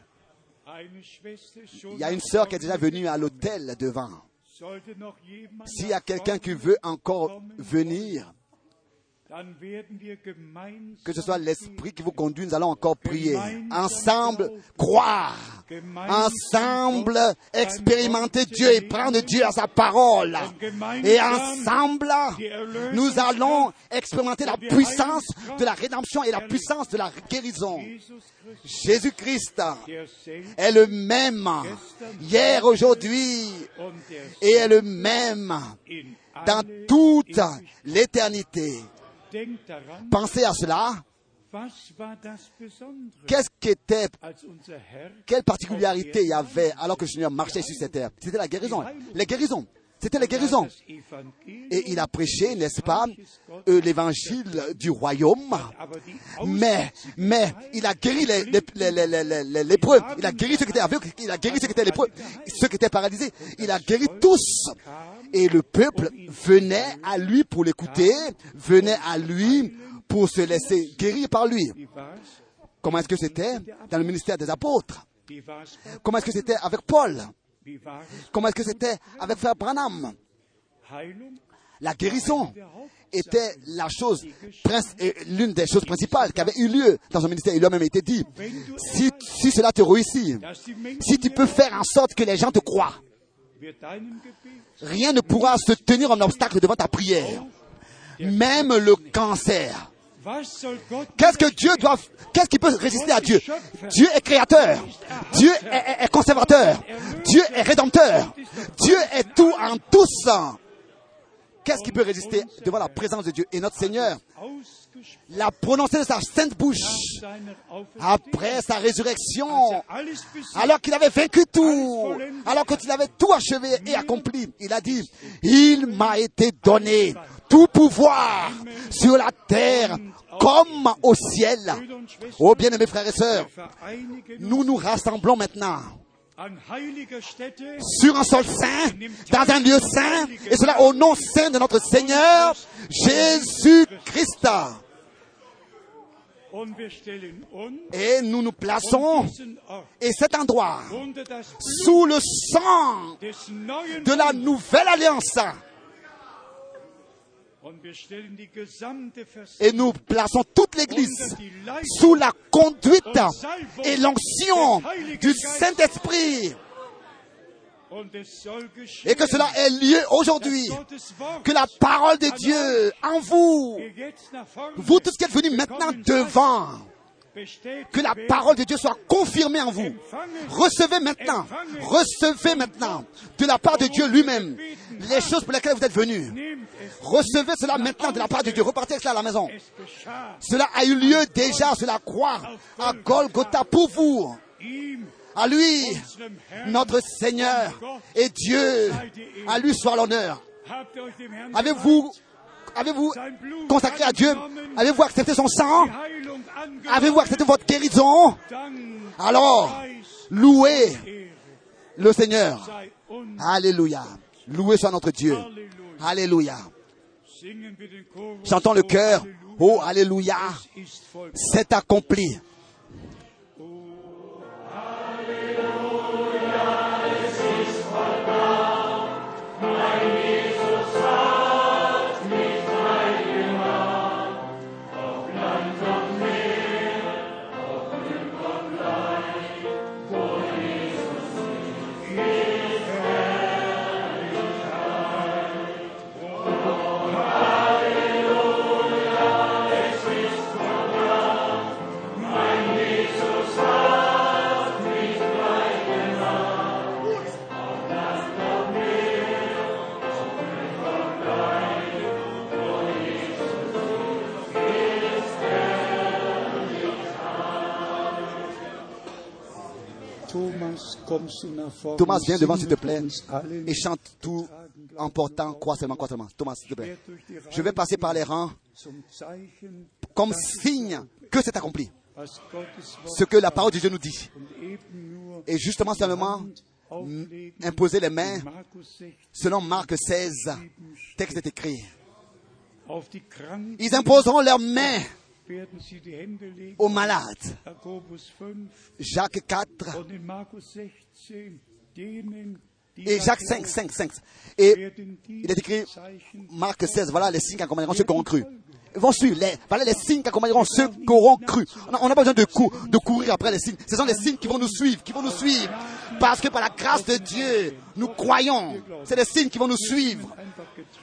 Il y a une sœur qui est déjà venue à l'hôtel devant. S'il y a quelqu'un qui veut encore venir, que ce soit l'Esprit qui vous conduit, nous allons encore prier. Ensemble, croire. Ensemble, expérimenter Dieu et prendre Dieu à sa parole. Et ensemble, nous allons expérimenter la puissance de la rédemption et la puissance de la guérison. Jésus-Christ est le même hier, aujourd'hui et est le même dans toute l'éternité. Pensez à cela. Qu'est-ce qui était, als unser Herr quelle particularité il y avait alors que le Seigneur marchait sur cette terre? C'était la guérison. Les guérisons. C'était les guérisons. Et il a prêché, n'est-ce pas, euh, l'évangile du royaume. Mais, mais, il a guéri les, les, les, les, les, les- les lépreux. Il a guéri ceux qui étaient aveugles. Il a guéri ceux qui étaient lépreux. Ceux qui étaient paralysés. Il a guéri tous. Et le peuple venait à lui pour l'écouter, venait à lui pour se laisser guérir par lui. Comment est-ce que c'était dans le ministère des apôtres? Comment est-ce que c'était avec Paul? Comment est-ce que c'était avec Frère Branham? La guérison était la chose, euh, l'une des choses principales qui avait eu lieu dans son ministère. Il a même été dit, si, cela te réussit, si tu peux faire en sorte que les gens te croient, rien ne pourra se tenir en obstacle devant ta prière. Même le cancer. Qu'est-ce que Dieu doit, qu'est-ce qui peut résister à Dieu? Dieu est créateur. Dieu est, est- conservateur. Dieu est rédempteur. Dieu est tout en tous. Qu'est-ce qui peut résister devant la présence de Dieu? Et notre Seigneur l'a prononcé de sa sainte bouche après sa résurrection. Alors qu'il avait vaincu tout, alors qu'il avait tout achevé et accompli, il a dit, il m'a été donné tout pouvoir sur la terre comme au ciel. Oh bien-aimés frères et sœurs, nous nous rassemblons maintenant sur un sol saint, dans un lieu saint, et cela au nom saint de notre Seigneur Jésus-Christ. Et nous nous plaçons, et cet endroit, sous le sang de la nouvelle alliance. Et nous plaçons toute l'Église sous la conduite et l'onction du Saint-Esprit. Et que cela ait lieu aujourd'hui. Que la parole de Dieu en vous, vous tous qui êtes venus maintenant devant, que la parole de Dieu soit confirmée en vous. Recevez maintenant, recevez maintenant de la part de Dieu lui-même les choses pour lesquelles vous êtes venus. Recevez cela maintenant de la part de Dieu. Repartez avec cela à la maison. Cela a eu lieu déjà sur la croix à Golgotha pour vous. À lui, notre Seigneur et Dieu, à lui soit l'honneur. Avez-vous avez-vous consacré à Dieu? Avez-vous accepté son sang? Avez-vous accepté votre guérison? Alors, louez le Seigneur. Alléluia. Louez soit notre Dieu. Alléluia. Chantons le cœur. Oh, Alléluia. C'est accompli. Thomas, viens devant, s'il te plaît, et chante tout en portant croix seulement, croix seulement. Thomas, s'il te plaît. Je vais passer par les rangs comme signe que c'est accompli. Ce que la parole de Dieu nous dit. Et justement, seulement, imposer les mains, selon Marc 16, texte est écrit. Ils imposeront leurs mains aux malades. Jacques 4 et Jacques 5, 5, 5. Et il est écrit, Marc 16, voilà les signes qui accompagneront ceux qui auront cru. Ils vont suivre, les, voilà les signes qui accompagneront ceux qui auront cru. On n'a pas besoin de, de courir après les signes. Ce sont les signes qui vont nous suivre, qui vont nous suivre. Parce que par la grâce de Dieu, nous croyons. C'est les signes qui vont nous suivre.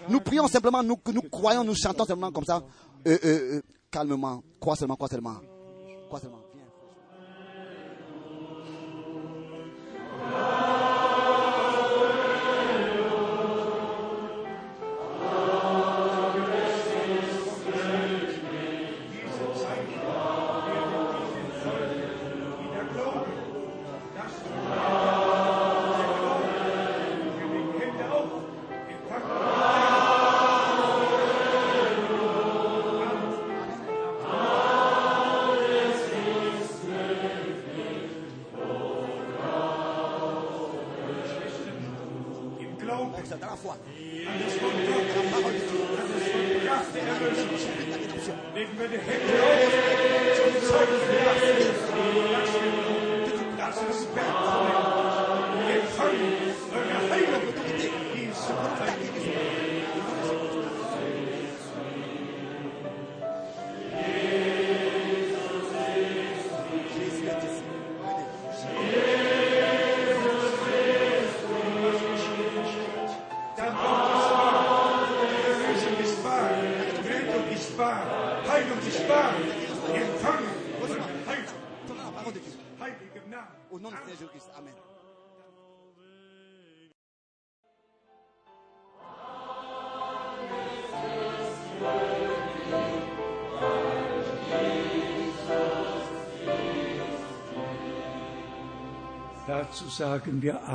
Nous prions simplement, nous, nous croyons, nous chantons simplement comme ça. Euh, euh, euh, calmement. Crois seulement, crois seulement. Crois seulement.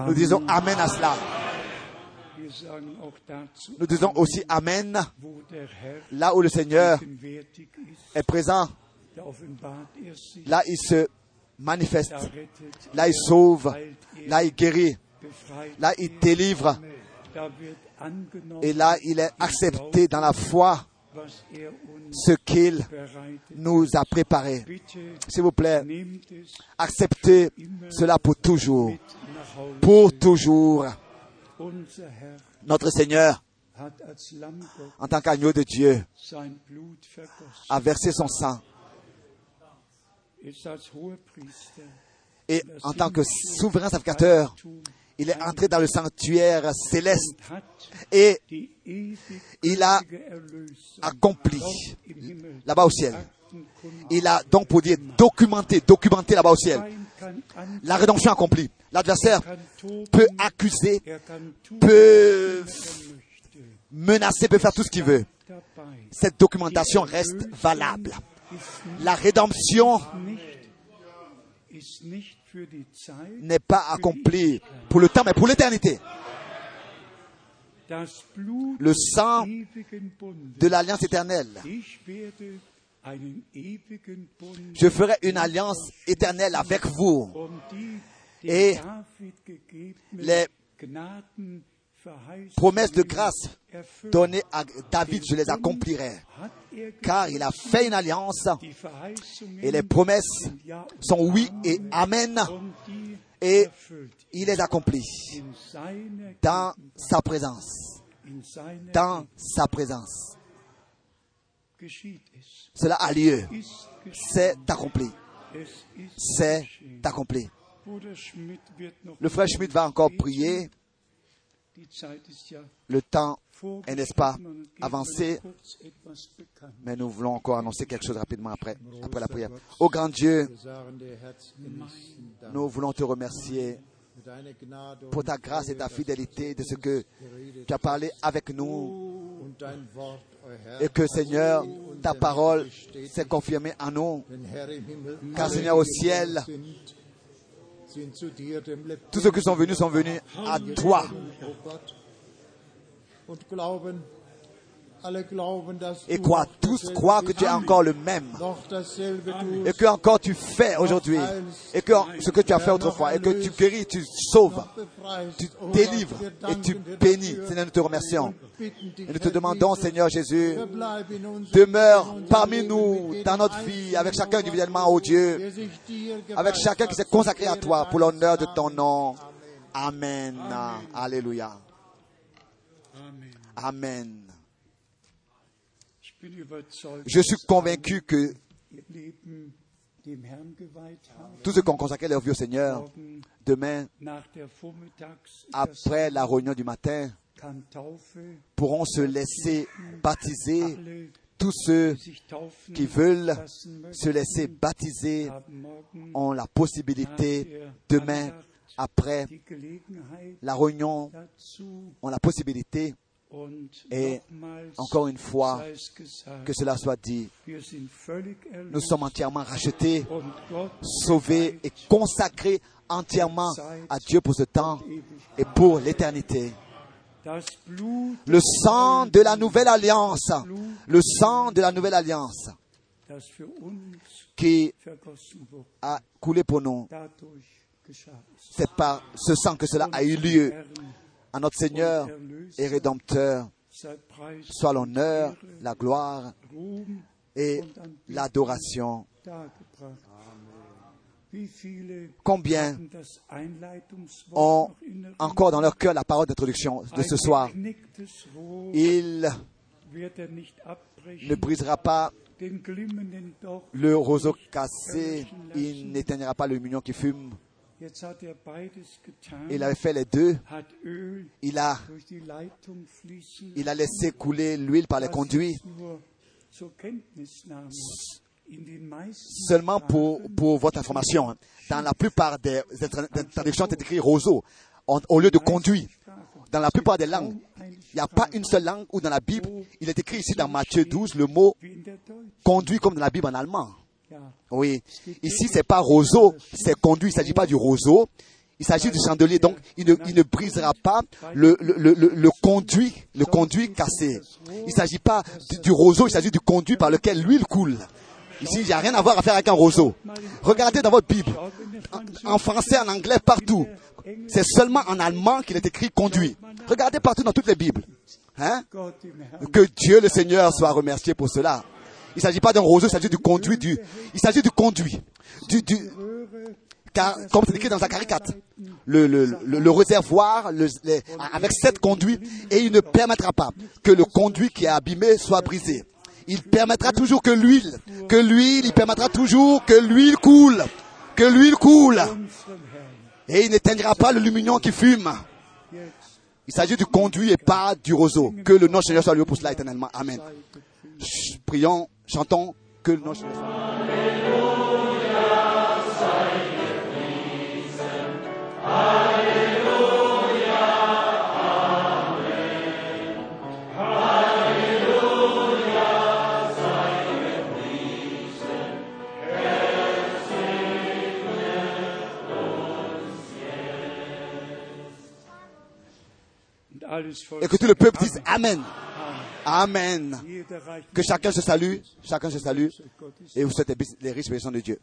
Nous disons Amen à cela. Nous disons aussi Amen là où le Seigneur est présent. Là, il se manifeste. Là, il sauve. Là, il guérit. Là, il délivre. Et là, il est accepté dans la foi ce qu'il nous a préparé. S'il vous plaît, acceptez cela pour toujours. Pour toujours. Notre Seigneur, en tant qu'agneau de Dieu, a versé son sang. Et en tant que souverain sacrificateur, il est entré dans le sanctuaire céleste et il a accompli là-bas au ciel. Il a donc, pour dire, documenté, documenté là-bas au ciel. La rédemption accomplie. L'adversaire peut accuser, peut menacer, peut faire tout ce qu'il veut. Cette documentation reste valable. La rédemption n'est pas accomplie pour le temps, mais pour l'éternité. Le sang de l'alliance éternelle. Je ferai une alliance éternelle avec vous. Et les promesses de grâce données à David, je les accomplirai. Car il a fait une alliance et les promesses sont oui et amen. Et il les accomplit dans sa présence. Dans sa présence. Cela a lieu. C'est accompli. C'est accompli. Le frère Schmidt va encore prier. Le temps est, n'est-ce pas, avancé, mais nous voulons encore annoncer quelque chose rapidement après, après la prière. Ô grand Dieu, nous voulons te remercier pour ta grâce et ta fidélité de ce que tu as parlé avec nous et que Seigneur, ta parole s'est confirmée en nous. Car Seigneur, au ciel, tous ceux qui sont venus sont venus à toi. Et quoi Tous croient que tu es encore le même. Et que encore tu fais aujourd'hui. Et que ce que tu as fait autrefois. Et que tu guéris, tu sauves, tu délivres et tu bénis. Seigneur, nous te remercions. Et nous te demandons, Seigneur Jésus, demeure parmi nous dans notre vie, avec chacun individuellement, oh Dieu, avec chacun qui s'est consacré à toi pour l'honneur de ton nom. Amen. Alléluia. Amen. Je suis convaincu que tous ceux qui ont consacré leur vie au Seigneur, demain, après la réunion du matin, pourront se laisser baptiser. Tous ceux qui veulent se laisser baptiser ont la possibilité demain, après la réunion, ont la possibilité et encore une fois, que cela soit dit, nous sommes entièrement rachetés, sauvés et consacrés entièrement à Dieu pour ce temps et pour l'éternité. Le sang de la nouvelle alliance, le sang de la nouvelle alliance. qui a coulé pour nous, c'est par ce sang que cela a eu lieu à notre Seigneur et Rédempteur soit l'honneur, la gloire et l'adoration. Combien ont encore dans leur cœur la parole d'introduction de ce soir? Il ne brisera pas le roseau cassé, il n'éteignera pas le mignon qui fume. Il avait fait les deux. Il a, il a laissé couler l'huile par les conduits. Seulement pour, pour votre information, hein. dans la plupart des traductions, c'est écrit roseau au lieu de conduit. Dans la plupart des langues, il n'y a pas une seule langue où dans la Bible, il est écrit ici dans Matthieu 12 le mot conduit comme dans la Bible en allemand. Oui. Ici, c'est pas roseau, c'est conduit. Il s'agit pas du roseau. Il s'agit du chandelier. Donc, il ne, il ne brisera pas le, le, le, le, conduit, le conduit cassé. Il s'agit pas du, roseau, il s'agit du conduit par lequel l'huile coule. Ici, il n'y a rien à voir à faire avec un roseau. Regardez dans votre Bible. En, en français, en anglais, partout. C'est seulement en allemand qu'il est écrit conduit. Regardez partout dans toutes les Bibles. Hein? Que Dieu le Seigneur soit remercié pour cela. Il ne s'agit pas d'un roseau, il s'agit du conduit du, il s'agit du conduit. Comme c'est écrit dans Zacharie 4, le, réservoir avec sept conduits et il ne permettra pas que le conduit qui est abîmé soit brisé. Il permettra toujours que l'huile, que l'huile, il permettra toujours que l'huile coule, Que l'huile coule. Et il n'éteindra pas le lumignon qui fume. Il s'agit du conduit et pas du roseau. Que le nom de Seigneur soit loué pour cela éternellement. Amen. Prions, chantons, que soit Et que tout le peuple dise Amen. Amen. Que chacun se salue, chacun se salue et vous souhaite les riches bénédictions de Dieu.